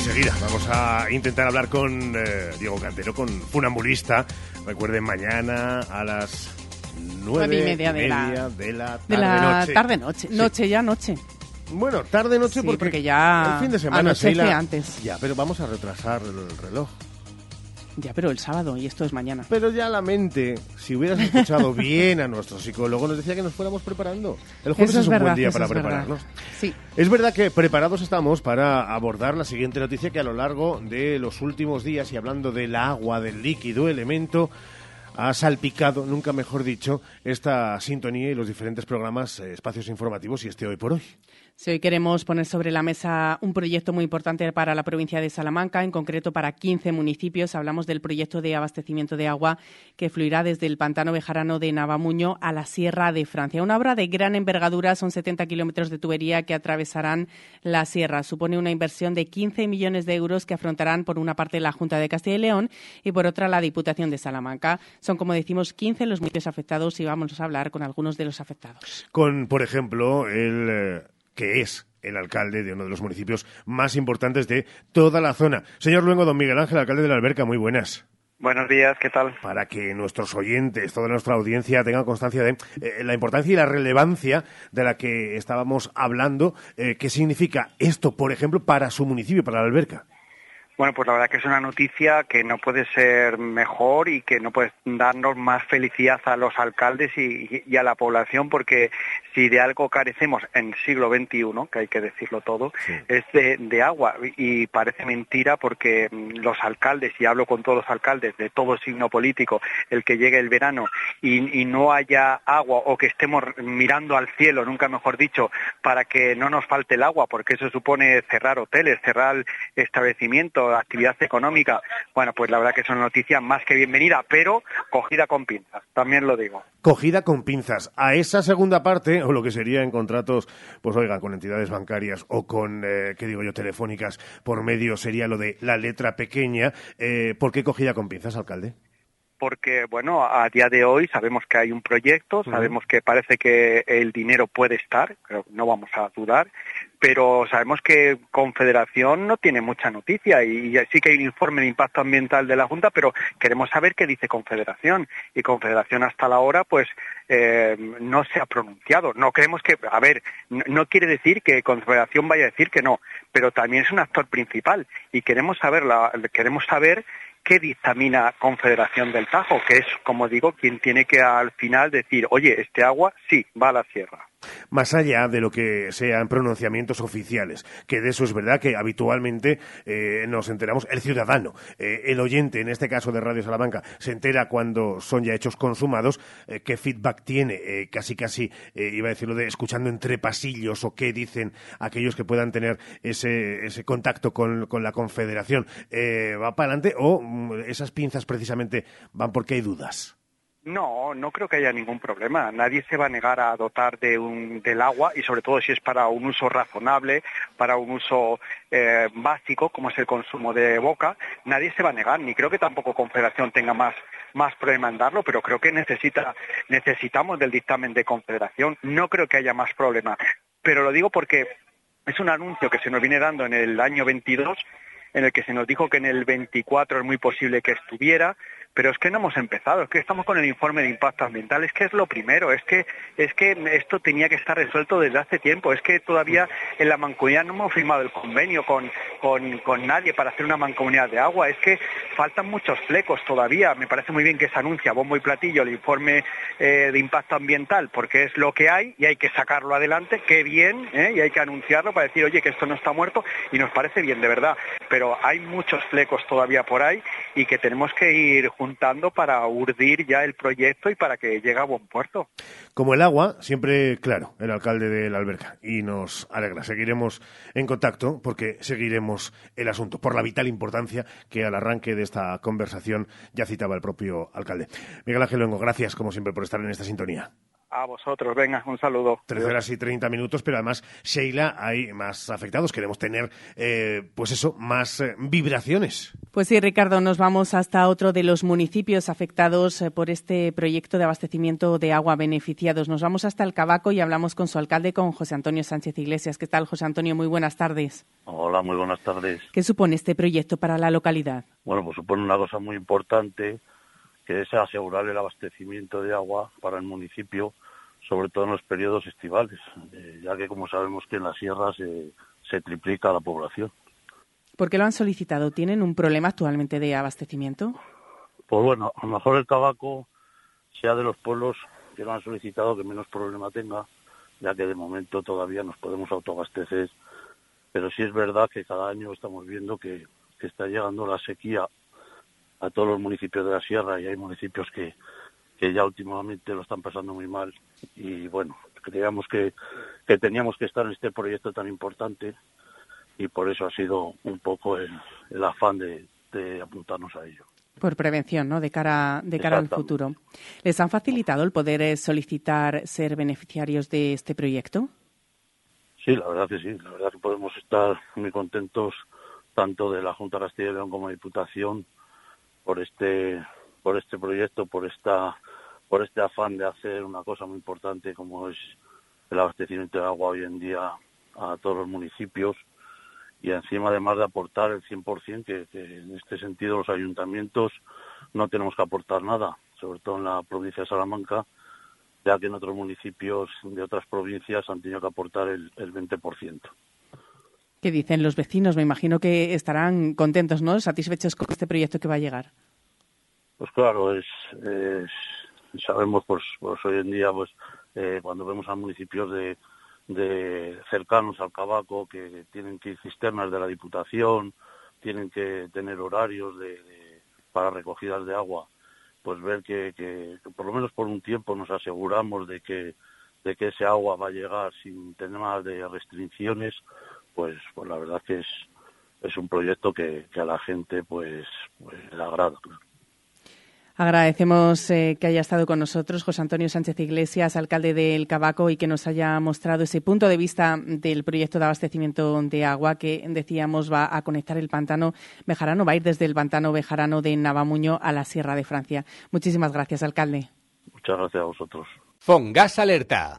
Enseguida vamos a intentar hablar con eh, Diego Cantero, con Funambulista. Recuerden, mañana a las nueve y media, de, la, de la de la tarde-noche. tarde-noche. Sí. Noche ya, noche. Bueno, tarde-noche Sí, porque, porque ya el fin de semana, Sheila- antes. Ya, pero vamos a retrasar el reloj. Ya, pero el sábado y esto es mañana. Pero ya la mente, si hubieras escuchado bien a nuestro psicólogo, nos decía que nos fuéramos preparando. El jueves Eso es, es un buen día para prepararnos. Sí. Es verdad que preparados estamos para abordar la siguiente noticia que a lo largo de los últimos días, y hablando del agua, del líquido, elemento, ha salpicado, nunca mejor dicho, esta sintonía y los diferentes programas, eh, espacios informativos y este hoy por hoy. Sí, hoy queremos poner sobre la mesa un proyecto muy importante para la provincia de Salamanca, en concreto para 15 municipios. Hablamos del proyecto de abastecimiento de agua que fluirá desde el pantano bejarano de Navamuño a la Sierra de Francia. Una obra de gran envergadura, son 70 kilómetros de tubería que atravesarán la sierra. Supone una inversión de 15 millones de euros que afrontarán por una parte la Junta de Castilla y León y por otra la Diputación de Salamanca. Son, como decimos, 15 los municipios afectados y vamos a hablar con algunos de los afectados. Con, por ejemplo, el eh, que es el alcalde de uno de los municipios más importantes de toda la zona. Señor Luengo, don Miguel Ángel, alcalde de la Alberca, muy buenas. Buenos días, ¿qué tal? Para que nuestros oyentes, toda nuestra audiencia tengan constancia de eh, la importancia y la relevancia de la que estábamos hablando, eh, qué significa esto, por ejemplo, para su municipio, para la Alberca. Bueno, pues la verdad que es una noticia que no puede ser mejor y que no puede darnos más felicidad a los alcaldes y, a la población, porque si de algo carecemos en el siglo XXI, que hay que decirlo todo, es de, agua. Y parece mentira porque mm, los alcaldes, y hablo con todos los alcaldes de todo signo político, el que llegue el verano y, y no haya agua o que estemos mirando al cielo, nunca mejor dicho, para que no nos falte el agua, porque eso supone cerrar hoteles, cerrar establecimientos, actividad económica, bueno, pues la verdad que es una noticia más que bienvenida, pero cogida con pinzas, también lo digo. Cogida con pinzas. A esa segunda parte, o lo que sería en contratos, pues oiga, con entidades bancarias o con, eh, ¿qué digo yo?, telefónicas por medio, sería lo de la letra pequeña. Eh, ¿Por qué cogida con pinzas, alcalde? porque bueno, a día de hoy sabemos que hay un proyecto, sabemos que parece que el dinero puede estar, pero no vamos a dudar, pero sabemos que Confederación no tiene mucha noticia y, sí que hay un informe de impacto ambiental de la Junta, pero queremos saber qué dice Confederación y Confederación hasta la hora pues eh, no se ha pronunciado. No creemos que, a ver, no, quiere decir que Confederación vaya a decir que no, pero también es un actor principal y queremos saber, queremos saber qué dictamina Confederación del Tajo, que es, como digo, quien tiene que al final decir, oye, este agua sí va a la sierra más allá de lo que sean pronunciamientos oficiales, que de eso es verdad que habitualmente eh, nos enteramos, el ciudadano, eh, el oyente, en este caso de Radio Salamanca, se entera cuando son ya hechos consumados, eh, qué feedback tiene, casi casi, iba a decirlo de escuchando entre pasillos o qué dicen aquellos que puedan tener ese, ese contacto con, con la Confederación. ¿Va para adelante o mm, esas pinzas precisamente van porque hay dudas? No, no creo que haya ningún problema. Nadie se va a negar a dotar de un, del agua y sobre todo si es para un uso razonable, para un uso eh, básico como es el consumo de boca, nadie se va a negar. Ni creo que tampoco Confederación tenga más, más problema en darlo, pero creo que necesita, necesitamos del dictamen de Confederación. No creo que haya más problema. Pero lo digo porque es un anuncio que se nos viene dando en el año 22 en el que se nos dijo que en el 24 es muy posible que estuviera, pero es que no hemos empezado, es que estamos con el informe de impacto ambiental, es que es lo primero, es que, es que esto tenía que estar resuelto desde hace tiempo, es que todavía en la mancomunidad no hemos firmado el convenio con, con, nadie para hacer una mancomunidad de agua, es que faltan muchos flecos todavía, me parece muy bien que se anuncia bombo y platillo el informe eh, de impacto ambiental, porque es lo que hay y hay que sacarlo adelante, qué bien, ¿eh? y hay que anunciarlo para decir, oye, que esto no está muerto, y nos parece bien, de verdad, pero hay muchos flecos todavía por ahí y que tenemos que ir juntando para urdir ya el proyecto y para que llegue a buen puerto. Como el agua, siempre claro, el alcalde de la alberca. Y nos alegra. Seguiremos en contacto porque seguiremos el asunto por la vital importancia que al arranque de esta conversación ya citaba el propio alcalde. Miguel Ángel Luengo, gracias como siempre por estar en esta sintonía. A vosotros, venga, un saludo. Tres horas y treinta minutos, pero además, Sheila, hay más afectados. Queremos tener, eh, pues eso, más eh, vibraciones. Pues sí, Ricardo, nos vamos hasta otro de los municipios afectados eh, por este proyecto de abastecimiento de agua beneficiados. Nos vamos hasta el Cabaco y hablamos con su alcalde, con José Antonio Sánchez Iglesias. ¿Qué tal, José Antonio? Muy buenas tardes. Hola, muy buenas tardes. ¿Qué supone este proyecto para la localidad? Bueno, pues supone una cosa muy importante que es asegurar el abastecimiento de agua para el municipio, sobre todo en los periodos estivales, eh, ya que como sabemos que en las sierras se triplica la población. ¿Por qué lo han solicitado? ¿Tienen un problema actualmente de abastecimiento? Pues bueno, a lo mejor el tabaco sea de los pueblos que lo han solicitado que menos problema tenga, ya que de momento todavía nos podemos autoabastecer. Pero sí es verdad que cada año estamos viendo que está llegando la sequía a todos los municipios de la sierra y hay municipios que, que ya últimamente lo están pasando muy mal y bueno, creíamos que, que teníamos que estar en este proyecto tan importante y por eso ha sido un poco el, afán de, de, apuntarnos a ello. Por prevención, ¿no? De cara, de cara al futuro. ¿Les han facilitado el poder eh, solicitar ser beneficiarios de este proyecto? Sí, la verdad que sí. La verdad que podemos estar muy contentos tanto de la Junta de Castilla y León como de la Diputación por este por este proyecto, por esta por este afán de hacer una cosa muy importante como es el abastecimiento de agua hoy en día a todos los municipios y encima además de aportar el 100%, que, que en este sentido los ayuntamientos no tenemos que aportar nada, sobre todo en la provincia de Salamanca, ya que en otros municipios de otras provincias han tenido que aportar el, el 20%. ¿Qué dicen los vecinos? Me imagino que estarán contentos, ¿no? Satisfechos con este proyecto que va a llegar. Pues claro, es, sabemos pues, pues, hoy en día pues eh, cuando vemos a municipios de, de cercanos al Cabaco que tienen que ir cisternas de la Diputación, tienen que tener horarios de, para recogidas de agua, pues ver que, que, por lo menos por un tiempo nos aseguramos de que de que ese agua va a llegar sin temas de restricciones, pues, pues la verdad que es, es un proyecto que, a la gente pues, pues le agrada. Agradecemos eh, que haya estado con nosotros José Antonio Sánchez Iglesias, alcalde del Cabaco, y que nos haya mostrado ese punto de vista del proyecto de abastecimiento de agua que decíamos va a conectar el pantano Bejarano, va a ir desde el pantano Bejarano de Navamuño a la Sierra de Francia. Muchísimas gracias, alcalde. Muchas gracias a vosotros. Fongas Alerta.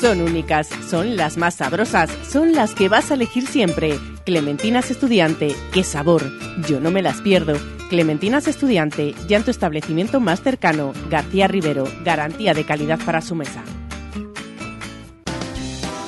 Son únicas, son las más sabrosas, son las que vas a elegir siempre. Clementinas Estudiante, qué sabor, yo no me las pierdo. Clementinas Estudiante, ya en tu establecimiento más cercano. García Rivero, garantía de calidad para su mesa.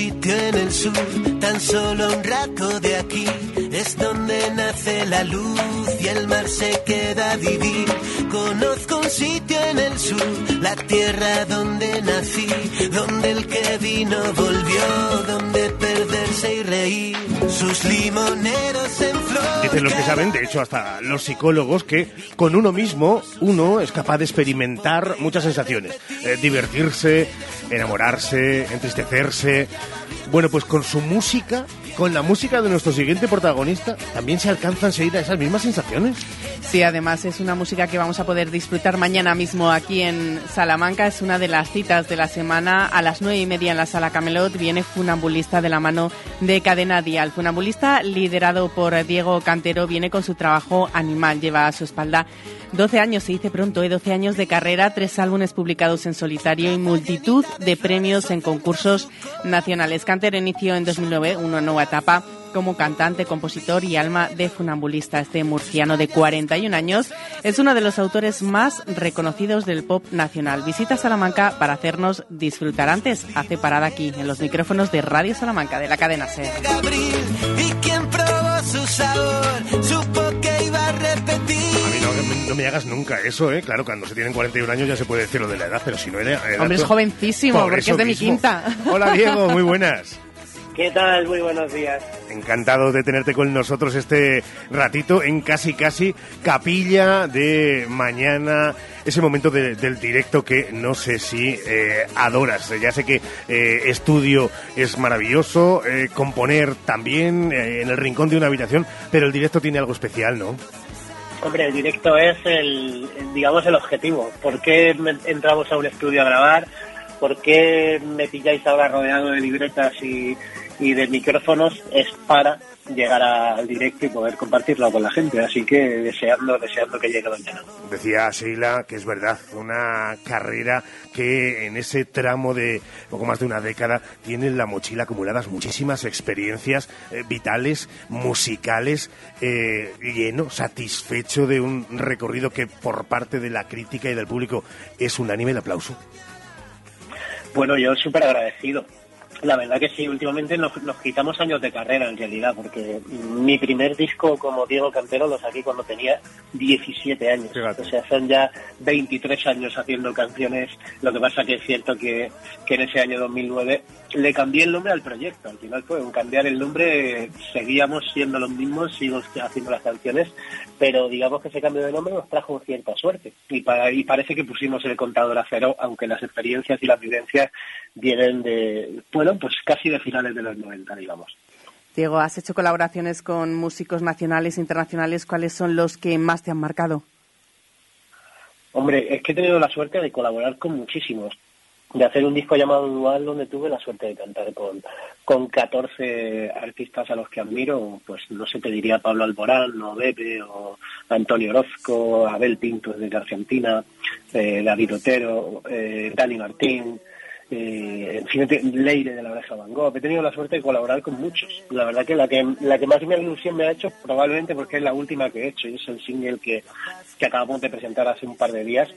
Sitio en el sur, tan solo un rato de aquí, es donde nace la luz y el mar se queda a. Conozco un sitio en el sur, la tierra donde nací, donde el que vino volvió, donde perderse y reír, sus limoneros en flor. Dicen los que saben, de hecho hasta los psicólogos, que con uno mismo uno es capaz de experimentar muchas sensaciones, eh, divertirse, enamorarse, entristecerse. Bueno, pues con su música, con la música de nuestro siguiente protagonista, también se alcanzan seguir esas mismas sensaciones. Sí, además es una música que vamos a poder disfrutar mañana mismo aquí en Salamanca. Es una de las citas de la semana. A las nueve y media en la sala Camelot viene Funambulista de la mano de Cadena Dial. Funambulista liderado por Diego Cantero viene con su trabajo Animal. Lleva a su espalda 12 años, se dice pronto, ¿eh? 12 años de carrera, tres álbumes publicados en solitario y multitud de premios en concursos nacionales. Canter inició en 2009 una nueva etapa como cantante, compositor y alma de funambulista. Este murciano de 41 años es uno de los autores más reconocidos del pop nacional. Visita Salamanca para hacernos disfrutar. Antes hace parada aquí en los micrófonos de Radio Salamanca de la cadena SER. No, me hagas nunca eso, ¿eh? Claro, cuando se tienen 41 años ya se puede decir lo de la edad, pero si no era... Hombre, es jovencísimo, Por porque es de mi quinta. Hola Diego, muy buenas. ¿Qué tal? Muy buenos días. Encantado de tenerte con nosotros este ratito en casi casi capilla de mañana, ese momento de- del directo que no sé si eh, adoras. Ya sé que eh, estudio es maravilloso, eh, componer también eh, en el rincón de una habitación, pero el directo tiene algo especial, ¿no? Hombre, el directo es el, digamos, el objetivo. ¿Por qué entramos a un estudio a grabar? ¿Por qué me pilláis ahora rodeado de libretas y, y de micrófonos? Es para llegar al directo y poder compartirlo con la gente. Así que deseando, deseando que llegue mañana. Decía Sheila que es verdad, una carrera que en ese tramo de poco más de una década tiene en la mochila acumuladas muchísimas experiencias eh, vitales, musicales, eh, lleno, satisfecho de un recorrido que por parte de la crítica y del público es unánime el aplauso. Bueno, yo súper agradecido. La verdad que sí, últimamente nos, quitamos años de carrera en realidad, porque mi primer disco como Diego Cantero lo saqué cuando tenía 17 años. O sea, son ya 23 años haciendo canciones. Lo que pasa que es cierto que, que en ese año 2009 le cambié el nombre al proyecto. Al final fue un cambiar el nombre, seguíamos siendo los mismos, sigo haciendo las canciones, pero digamos que ese cambio de nombre nos trajo cierta suerte. Y, para, y parece que pusimos el contador a cero, aunque las experiencias y las vivencias vienen de, bueno, pues casi de finales de los 90, digamos. Diego, has hecho colaboraciones con músicos nacionales e internacionales. ¿Cuáles son los que más te han marcado? Hombre, es que he tenido la suerte de colaborar con muchísimos de hacer un disco llamado Dual donde tuve la suerte de cantar con, con 14 artistas a los que admiro, pues no sé, te diría Pablo Alborán, o Bebe, o Antonio Orozco, Abel Pinto desde Argentina, eh, David Otero, eh, Dani Martín, eh, Leire de la Oreja Van Gogh. He tenido la suerte de colaborar con muchos. La verdad que la que, la que más me ilusión me ha hecho, probablemente porque es la última que he hecho y es el single que, que acabamos de presentar hace un par de días,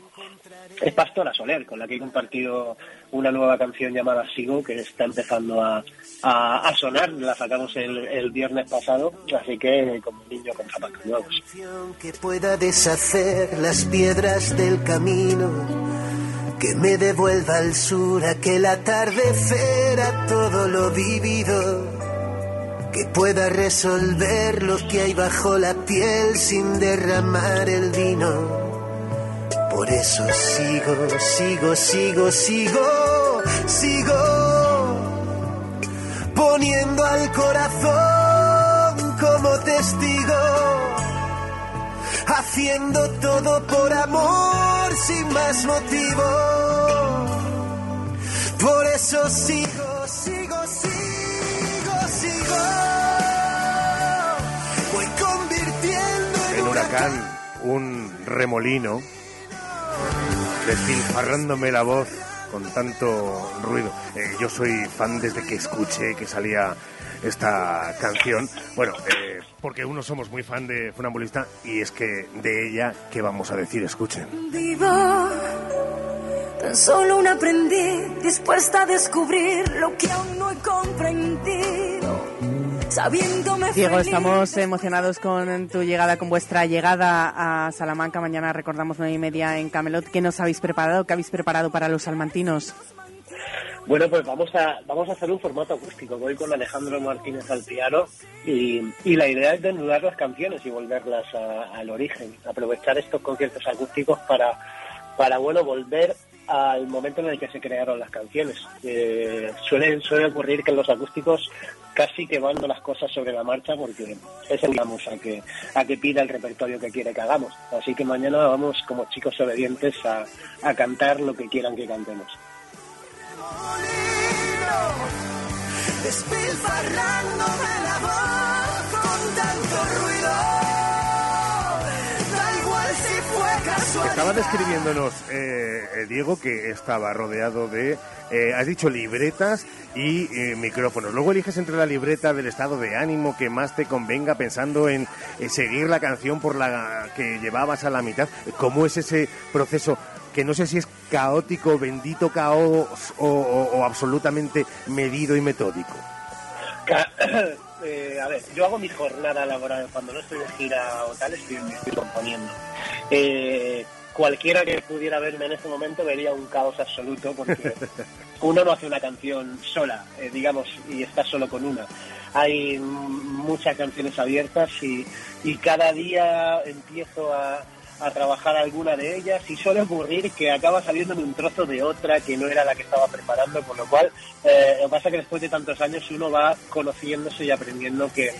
es Pastora Soler, con la que he compartido una nueva canción llamada Sigo, que está empezando a, a, sonar. La sacamos el, el, viernes pasado, así que como un niño con zapatos nuevos. Que pueda deshacer las piedras del camino, que me devuelva al sur aquel atardecer a todo lo vivido. Que pueda resolver lo que hay bajo la piel sin derramar el vino por eso sigo, sigo, sigo, sigo, sigo poniendo al corazón como testigo, haciendo todo por amor sin más motivo. Por eso sigo, sigo, sigo, sigo. Voy convirtiendo en un huracán un remolino despilfarrándome la voz con tanto ruido. Eh, yo soy fan desde que escuché que salía esta canción. Bueno, eh, porque uno somos muy fan de Funambulista y es que de ella, ¿qué vamos a decir? Escuchen. Vivo, tan solo un aprendiz dispuesta a descubrir lo que aún no he comprendido Diego, estamos emocionados con tu llegada, con vuestra llegada a Salamanca. Mañana recordamos nueve y media en Camelot. ¿Qué nos habéis preparado? ¿Qué habéis preparado para los salmantinos? Bueno, pues vamos a, vamos a hacer un formato acústico. Voy con Alejandro Martínez al piano y, la idea es desnudar las canciones y volverlas al origen. Aprovechar estos conciertos acústicos para, para bueno, volver al momento en el que se crearon las canciones. Eh, suele, suele ocurrir que los acústicos casi que van las cosas sobre la marcha porque es el vamos a que a que pida el repertorio que quiere que hagamos. Así que mañana vamos como chicos obedientes a, a cantar lo que quieran que cantemos. Estaba describiéndonos, eh, eh, Diego, que estaba rodeado de, eh, has dicho, libretas y micrófonos. Luego eliges entre la libreta del estado de ánimo que más te convenga pensando en seguir la canción por la que llevabas a la mitad. ¿Cómo es ese proceso? Que no sé si es caótico, bendito caos o, absolutamente medido y metódico. a ver, yo hago mi jornada laboral cuando no estoy de gira o tal, estoy, estoy componiendo. Eh, cualquiera que pudiera verme en este momento vería un caos absoluto porque uno no hace una canción sola, eh, digamos, y está solo con una. Hay muchas canciones abiertas y, cada día empiezo a, trabajar alguna de ellas y suele ocurrir que acaba saliendo un trozo de otra que no era la que estaba preparando, con lo cual eh, lo que pasa es que después de tantos años uno va conociéndose y aprendiendo que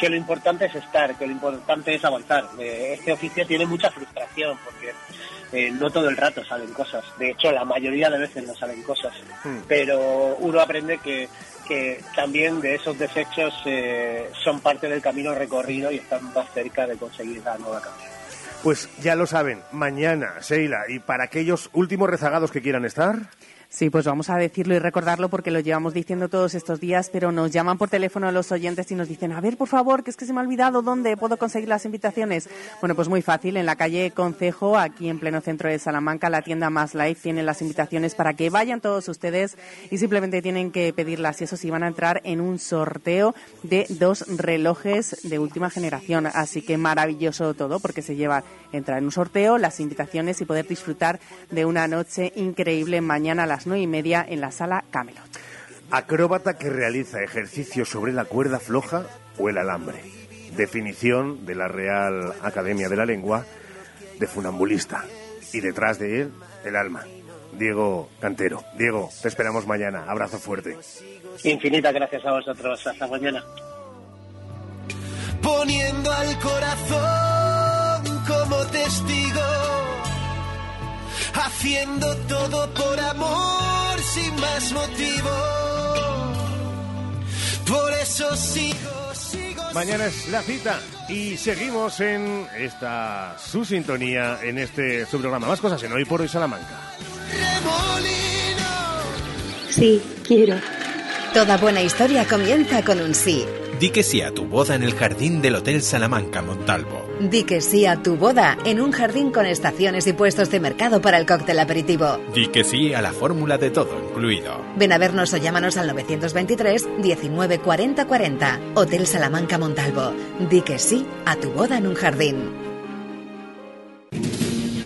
que lo importante es estar, que lo importante es avanzar. Eh, este oficio tiene mucha frustración porque eh, no todo el rato salen cosas. De hecho, la mayoría de veces no salen cosas. Hmm. Pero uno aprende que, que también de esos desechos eh, son parte del camino recorrido y están más cerca de conseguir la nueva canción. Pues ya lo saben, mañana, Sheila, y para aquellos últimos rezagados que quieran estar. Sí, pues vamos a decirlo y recordarlo porque lo llevamos diciendo todos estos días, pero nos llaman por teléfono los oyentes y nos dicen, a ver, por favor, que es que se me ha olvidado dónde puedo conseguir las invitaciones. Bueno, pues muy fácil, en la calle Concejo, aquí en pleno centro de Salamanca, la tienda Más Life tiene las invitaciones para que vayan todos ustedes y simplemente tienen que pedirlas y eso sí van a entrar en un sorteo de dos relojes de última generación. Así que maravilloso todo porque se lleva entrar en un sorteo, las invitaciones y poder disfrutar de una noche increíble mañana a las nueve y media en la sala Camelot. Acróbata que realiza ejercicios sobre la cuerda floja o el alambre. Definición de la Real Academia de la Lengua de funambulista. Y detrás de él, el alma. Diego Cantero. Diego, te esperamos mañana. Abrazo fuerte. Infinitas gracias a vosotros. Hasta mañana. Poniendo al corazón como testigo haciendo todo por amor sin más motivo. Por eso sigo, sigo. Mañana es la cita y seguimos en esta su sintonía en este su programa. Más cosas en Hoy por Hoy Salamanca. Sí, quiero. Toda buena historia comienza con un sí. Di que sí a tu boda en el jardín del Hotel Salamanca Montalvo. Di que sí a tu boda en un jardín con estaciones y puestos de mercado para el cóctel aperitivo. Di que sí a la fórmula de todo incluido. Ven a vernos o llámanos al 923 19 40 40. Hotel Salamanca Montalvo. Di que sí a tu boda en un jardín.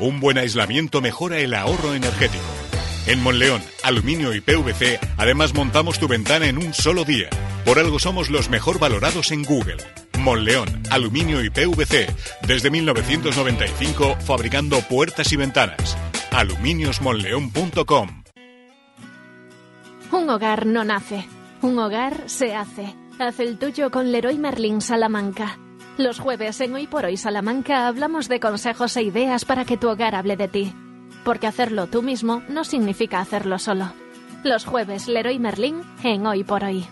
Un buen aislamiento mejora el ahorro energético. En Monleón, Aluminio y PVC, además montamos tu ventana en un solo día. Por algo somos los mejor valorados en Google. Monleón, Aluminio y PVC, desde 1995 fabricando puertas y ventanas. aluminiosmonleón.com Un hogar no nace, un hogar se hace. Haz el tuyo con Leroy Merlin Salamanca. Los jueves en Hoy por Hoy Salamanca hablamos de consejos e ideas para que tu hogar hable de ti. Porque hacerlo tú mismo no significa hacerlo solo. Los jueves Leroy Merlin en Hoy por Hoy.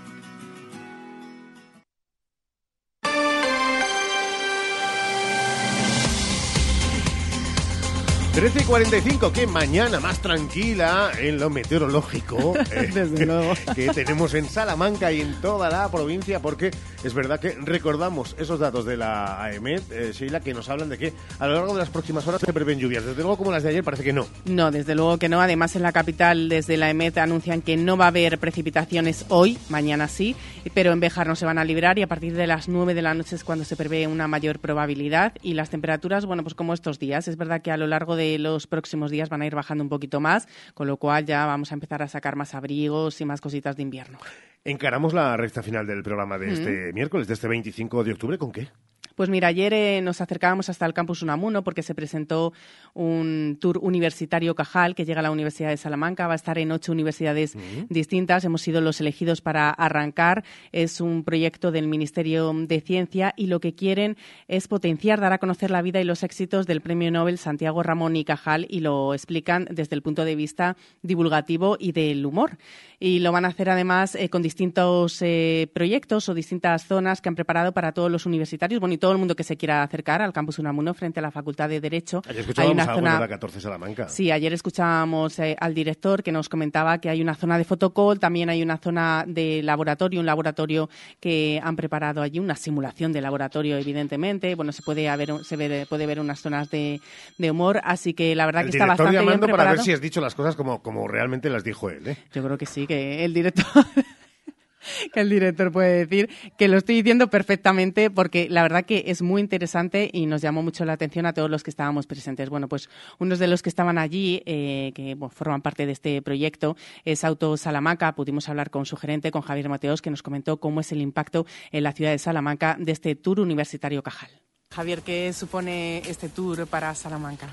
13 y 45, que mañana más tranquila en lo meteorológico eh, Desde luego. que tenemos en Salamanca y en toda la provincia, porque es verdad que recordamos esos datos de la AEMET, eh, Sheila, que nos hablan de que a lo largo de las próximas horas se prevén lluvias. Desde luego, como las de ayer, parece que no. No, desde luego que no. Además, en la capital, desde la EMET, anuncian que no va a haber precipitaciones hoy, mañana sí, pero en Béjar no se van a librar y a partir de las 9 de la noche es cuando se prevé una mayor probabilidad. Y las temperaturas, bueno, pues como estos días. Es verdad que a lo largo de los próximos días van a ir bajando un poquito más, con lo cual ya vamos a empezar a sacar más abrigos y más cositas de invierno. Encaramos la recta final del programa de Mm. este miércoles, de este 25 de octubre, ¿con qué? Pues mira, ayer eh, nos acercábamos hasta el campus Unamuno porque se presentó un tour universitario Cajal que llega a la Universidad de Salamanca. Va a estar en ocho universidades distintas. Hemos sido los elegidos para arrancar. Es un proyecto del Ministerio de Ciencia y lo que quieren es potenciar, dar a conocer la vida y los éxitos del Premio Nobel Santiago Ramón y Cajal y lo explican desde el punto de vista divulgativo y del humor. Y lo van a hacer además eh, con distintos eh, proyectos o distintas zonas que han preparado para todos los universitarios, bueno, y todo el mundo que se quiera acercar al campus Unamuno frente a la Facultad de Derecho. Ayer Hay escuchábamos una algo zona la 14 Salamanca. Sí, ayer escuchábamos eh, al director que nos comentaba que hay una zona de fotocall, también hay una zona de laboratorio, un laboratorio que han preparado allí, una simulación de laboratorio, evidentemente. Bueno, se puede haber, se ve- puede ver unas zonas de, de humor, así que la verdad El que está bastante bien llamando para preparado. ver si has dicho las cosas como, como realmente las dijo él. ¿eh? Yo creo que sí, que el director. que el director puede decir que lo estoy diciendo perfectamente porque la verdad que es muy interesante y nos llamó mucho la atención a todos los que estábamos presentes. Bueno, pues unos de los que estaban allí, eh, que bueno, forman parte de este proyecto, es Auto Salamanca. Pudimos hablar con su gerente, con Javier Mateos, que nos comentó cómo es el impacto en la ciudad de Salamanca de este tour universitario Cajal. Javier, ¿qué supone este tour para Salamanca?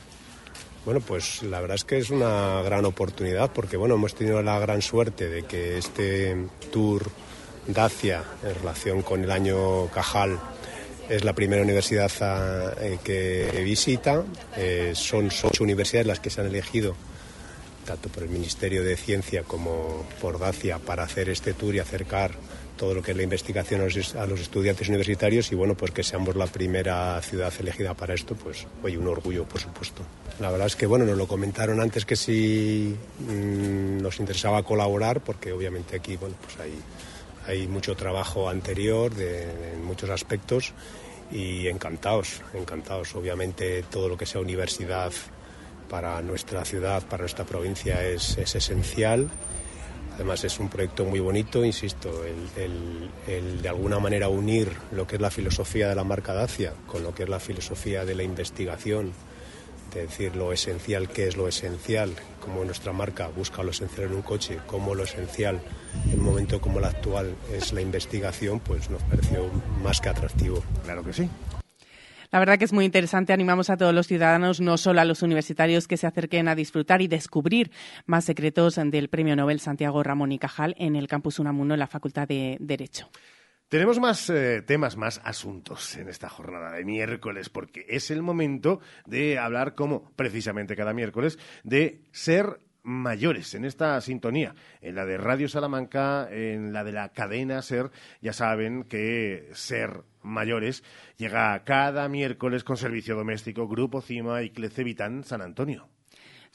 Bueno, pues la verdad es que es una gran oportunidad porque bueno, hemos tenido la gran suerte de que este tour Dacia en relación con el año Cajal es la primera universidad eh, que visita. Eh, son ocho universidades las que se han elegido tanto por el Ministerio de Ciencia como por Dacia para hacer este tour y acercar todo lo que es la investigación a los, estudiantes universitarios y bueno, pues que seamos la primera ciudad elegida para esto, pues hoy un orgullo, por supuesto. La verdad es que bueno, nos lo comentaron antes que si mm, nos interesaba colaborar, porque obviamente aquí bueno, pues hay, hay mucho trabajo anterior de, en muchos aspectos y encantados, encantados. Obviamente todo lo que sea universidad para nuestra ciudad, para nuestra provincia es, es esencial Además es un proyecto muy bonito, insisto, el, de alguna manera unir lo que es la filosofía de la marca Dacia con lo que es la filosofía de la investigación, de decir lo esencial que es lo esencial, como nuestra marca busca lo esencial en un coche, como lo esencial en un momento como el actual es la investigación, pues nos pareció más que atractivo. Claro que sí. La verdad que es muy interesante. Animamos a todos los ciudadanos, no solo a los universitarios, que se acerquen a disfrutar y descubrir más secretos del Premio Nobel Santiago Ramón y Cajal en el Campus Unamuno en la Facultad de Derecho. Tenemos más eh, temas, más asuntos en esta jornada de miércoles, porque es el momento de hablar, como precisamente cada miércoles, de ser mayores en esta sintonía, en la de Radio Salamanca, en la de la cadena Ser, ya saben que Ser mayores llega cada miércoles con servicio doméstico Grupo Cima y Clecevitán San Antonio.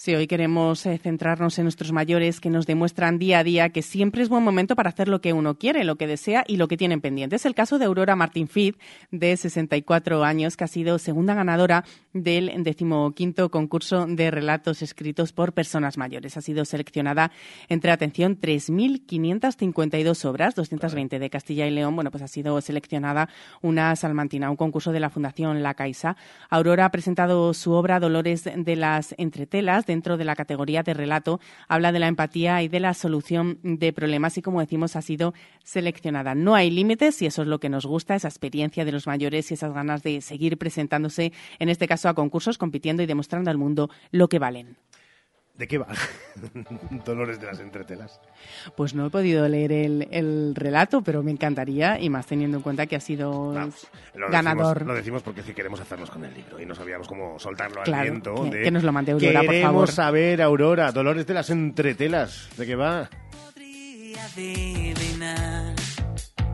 Sí, hoy queremos eh, centrarnos en nuestros mayores que nos demuestran día a día que siempre es buen momento para hacer lo que uno quiere, lo que desea y lo que tienen pendiente. Es el caso de Aurora Martín Fid, de 64 años, que ha sido segunda ganadora del decimoquinto concurso de relatos escritos por personas mayores. Ha sido seleccionada entre, atención, 3.552 obras, 220 de Castilla y León. Bueno, pues ha sido seleccionada una salmantina, un concurso de la Fundación La Caixa. Aurora ha presentado su obra Dolores de las Entretelas dentro de la categoría de relato, habla de la empatía y de la solución de problemas y, como decimos, ha sido seleccionada. No hay límites y eso es lo que nos gusta, esa experiencia de los mayores y esas ganas de seguir presentándose, en este caso a concursos, compitiendo y demostrando al mundo lo que valen. ¿De qué va? Dolores de las entretelas. Pues no he podido leer el, relato, pero me encantaría, y más teniendo en cuenta que ha sido ganador. lo decimos porque sí queremos hacernos con el libro y no sabíamos cómo soltarlo al viento. Que, nos lo mande Aurora, por favor. saber, Aurora, Dolores de las entretelas. ¿De qué va?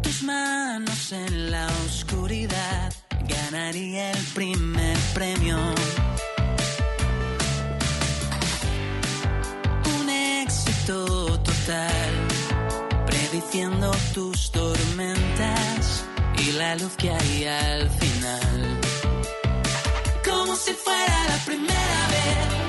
tus manos en la oscuridad, ganaría el primer premio tus tormentas y la luz que hay al final. Como si fuera la primera vez,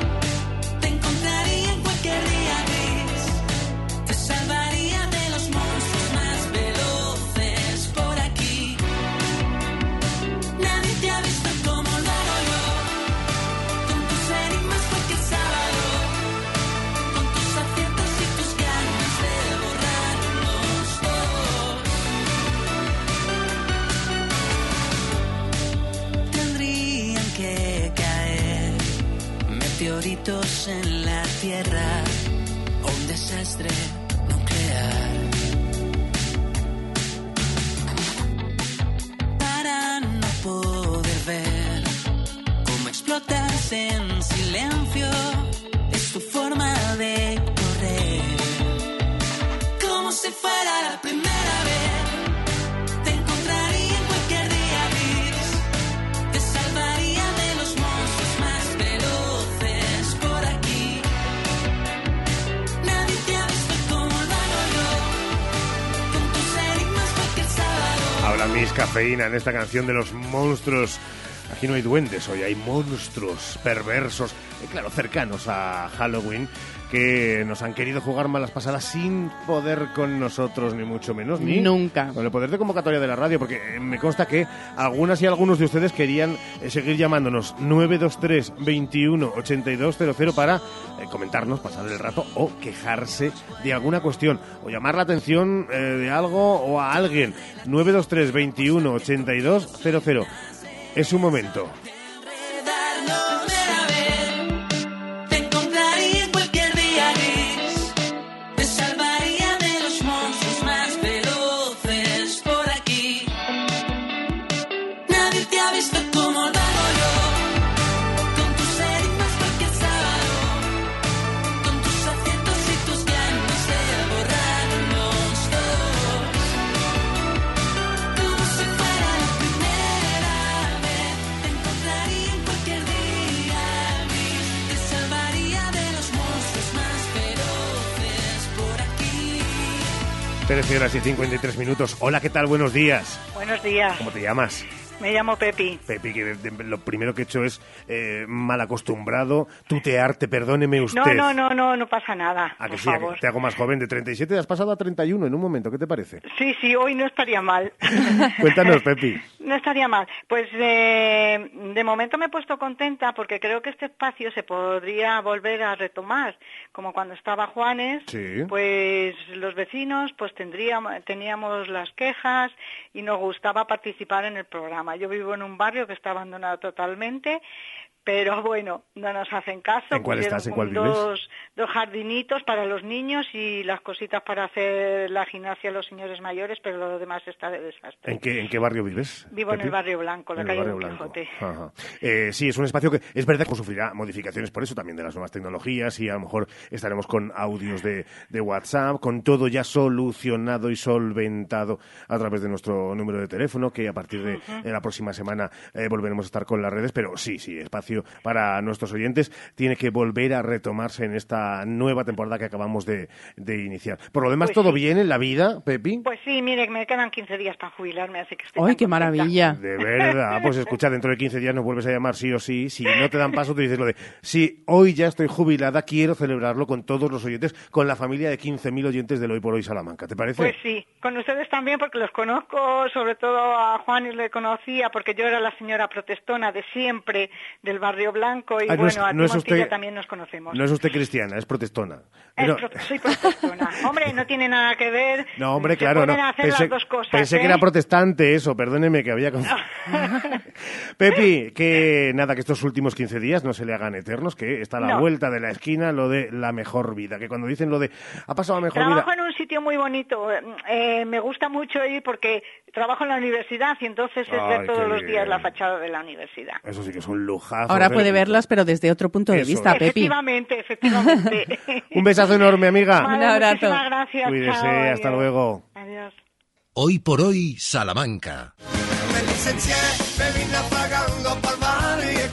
en la Tierra un desastre nuclear. Para no poder ver cómo explotas en silencio, Miss Cafeína en esta canción de los monstruos. Aquí no hay duendes, hoy hay monstruos perversos, y claro, cercanos a Halloween, que nos han querido jugar malas pasadas sin poder con nosotros, ni mucho menos, ni Nunca. con el poder de convocatoria de la radio, porque me consta que algunas y algunos de ustedes querían eh, seguir llamándonos 923 21 8200 para eh, comentarnos, pasar el rato o quejarse de alguna cuestión o llamar la atención eh, de algo o a alguien. 923 21 8200. Es un momento. 13 horas y 53 minutos. Hola, ¿qué tal? Buenos días. Buenos días. ¿Cómo te llamas? Me llamo Pepi. Pepi, que lo primero que he hecho es eh, mal acostumbrado, tutearte, perdóneme usted. No, no, no, no, no pasa nada. ¿A que por sí? ¿A que favor. te hago más joven de 37 y has pasado a 31 en un momento. ¿Qué te parece? Sí, sí, hoy no estaría mal. Cuéntanos, Pepi. No estaría mal. Pues eh, de momento me he puesto contenta porque creo que este espacio se podría volver a retomar. Como cuando estaba Juanes, Sí. pues los vecinos pues tendríamos, teníamos las quejas y nos gustaba participar en el programa. Yo vivo en un barrio que está abandonado totalmente, pero bueno, no nos hacen caso. ¿En cuál estás? ¿En cuál vives? Dos, dos jardinitos para los niños y las cositas para hacer la gimnasia a los señores mayores, pero lo demás está de desastre. ¿En qué, en qué barrio vives? Vivo en Pepi? el barrio blanco, la En el calle barrio del Blanco. Quijote. Ajá. Eh, sí, es un espacio que es verdad que sufrirá modificaciones por eso también de las nuevas tecnologías y a lo mejor estaremos con audios de, de WhatsApp, con todo ya solucionado y solventado a través de nuestro número de teléfono, que a partir de, de la próxima semana eh, volveremos a estar con las redes, pero sí, sí, espacio para nuestros oyentes tiene que volver a retomarse en esta nueva temporada que acabamos de, de iniciar. Por lo demás, Pues ¿todo sí. bien en la vida, Pepi? Pues sí, mire, me quedan 15 días para jubilarme, así que estoy ¡Ay, qué contenta. maravilla! De verdad, pues escucha, dentro de 15 días nos vuelves a llamar sí o sí. Si no te dan paso, te dices lo de, sí, hoy ya estoy jubilada, quiero celebrarlo con todos los oyentes, con la familia de 15.000 oyentes del Hoy por Hoy Salamanca. ¿Te parece? Pues sí, con ustedes también porque los conozco, sobre todo a Juan y le conocía porque yo era la señora protestona de siempre del barrio blanco y Ah, no es- bueno, a no es usted- también nos conocemos. No es usted cristiana, es protestona. Es pro- soy protestona. Hombre, no tiene nada que ver. no, hombre, Se claro, no. pueden hacer Pensé, las dos cosas. pensé que ¿eh? era protestante eso, perdóneme que había... Pepi, que nada, que estos últimos 15 días no se le hagan eternos, que está a la vuelta de la esquina lo de la mejor vida, que cuando dicen lo de ha pasado la mejor Trabajo vida... en un sitio muy bonito. eh, me gusta mucho ir porque trabajo en la universidad y entonces es Ay, ver todos los días bien. la fachada de la universidad. Eso sí que es un lujazo. Ahora Pero- puede verlas, pero desde otro punto de Eso vista. Pepi. Efectivamente, efectivamente. Un besazo enorme, amiga. Vale, Un abrazo. muchísimas gracias. Cuídese, chao, hasta adiós. luego. Adiós. Hoy por hoy, Salamanca.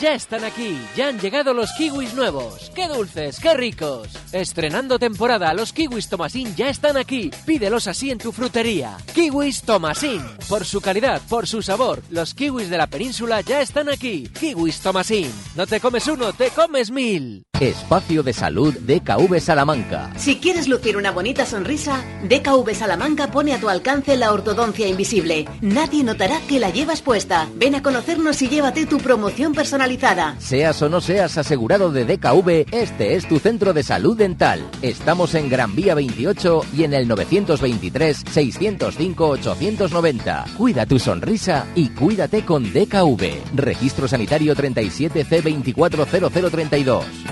Ya están aquí, ya han llegado los kiwis nuevos. ¡Qué dulces, qué ricos! Estrenando temporada, los kiwis Tomasín ya están aquí. Pídelos así en tu frutería. Kiwis Tomasín. Por su calidad, por su sabor, los kiwis de la península ya están aquí. Kiwis Tomasín. No te comes uno, te comes mil. Espacio de salud DKV Salamanca. Si quieres lucir una bonita sonrisa, DKV Salamanca pone a tu alcance la ortodoncia invisible. Nadie notará que la llevas puesta. Ven a conocernos y llévate tu promoción personalizada. Seas o no seas asegurado de DKV, este es tu centro de salud dental. Estamos en Gran Vía 28 y en el 923-605-890. Cuida tu sonrisa y cuídate con DKV. Registro Sanitario 37C240032.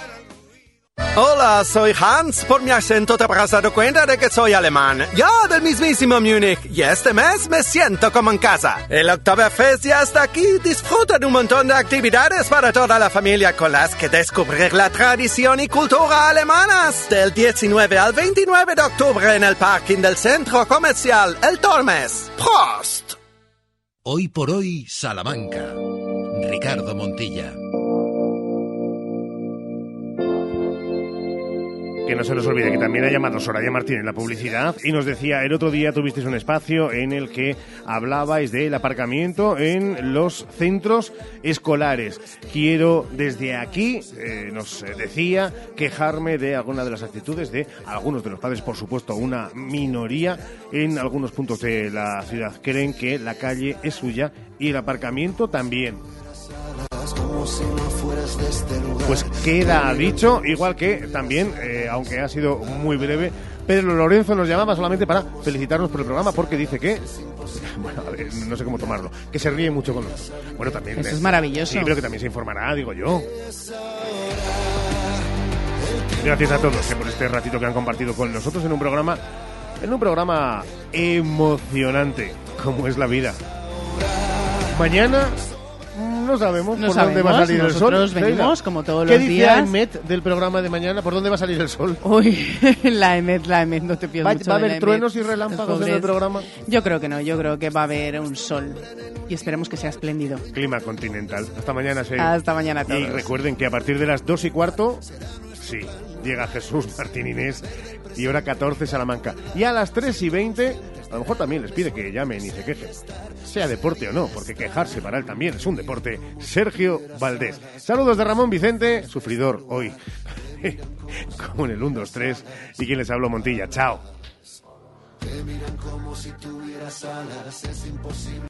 Hola, soy Hans. Por mi acento te habrás dado cuenta de que soy alemán. Yo del mismísimo Múnich. Y este mes me siento como en casa. El Oktoberfest ya está aquí. Disfruta de un montón de actividades para toda la familia con las que descubrir la tradición y cultura alemanas. Del 19 al 29 de octubre en el parking del centro comercial El Tormes. Prost! Hoy por hoy, Salamanca. Ricardo Montilla. Que no se nos olvide que también ha llamado Soraya Martín en la publicidad y nos decía, el otro día tuvisteis un espacio en el que hablabais del aparcamiento en los centros escolares. Quiero desde aquí, eh, nos decía, quejarme de alguna de las actitudes de algunos de los padres, por supuesto, una minoría en algunos puntos de la ciudad. Creen que la calle es suya y el aparcamiento también. Pues queda dicho, igual que también, eh, aunque ha sido muy breve, Pedro Lorenzo nos llamaba solamente para felicitarnos por el programa porque dice que, bueno, a ver, no sé cómo tomarlo, que se ríe mucho con nosotros. Bueno, también. Eso es maravilloso. Sí, pero que también se informará, digo yo. Gracias a todos que por este ratito que han compartido con nosotros en un programa, en un programa emocionante, como es la vida. Mañana no sabemos No por dónde va a sabemos, salir el sol. nosotros venimos, Venga. como todos ¿Qué los dice días. Ahmed del programa de mañana? ¿Por dónde va a salir el sol? Uy, la EMET, la EMET, no te pierdo ¿Va, mucho va a haber EMET. truenos y relámpagos en el programa? Yo creo que no, yo creo que va a haber un sol y esperemos que sea espléndido. Clima continental. Hasta mañana, sí. Hasta mañana a todos. Y recuerden que a partir de las 2 y cuarto, sí, llega Jesús Martín Inés y hora 14 Salamanca. Y a las 3 y 20, a lo mejor también les pide que llamen y se quejen. Sea deporte o no, porque quejarse para él también es un deporte. Sergio Valdés. Saludos de Ramón Vicente, sufridor hoy. Como en el 1, 2, 3. Y quien les habló, Montilla. Chao. Te miran como si tuvieras alas, es imposible.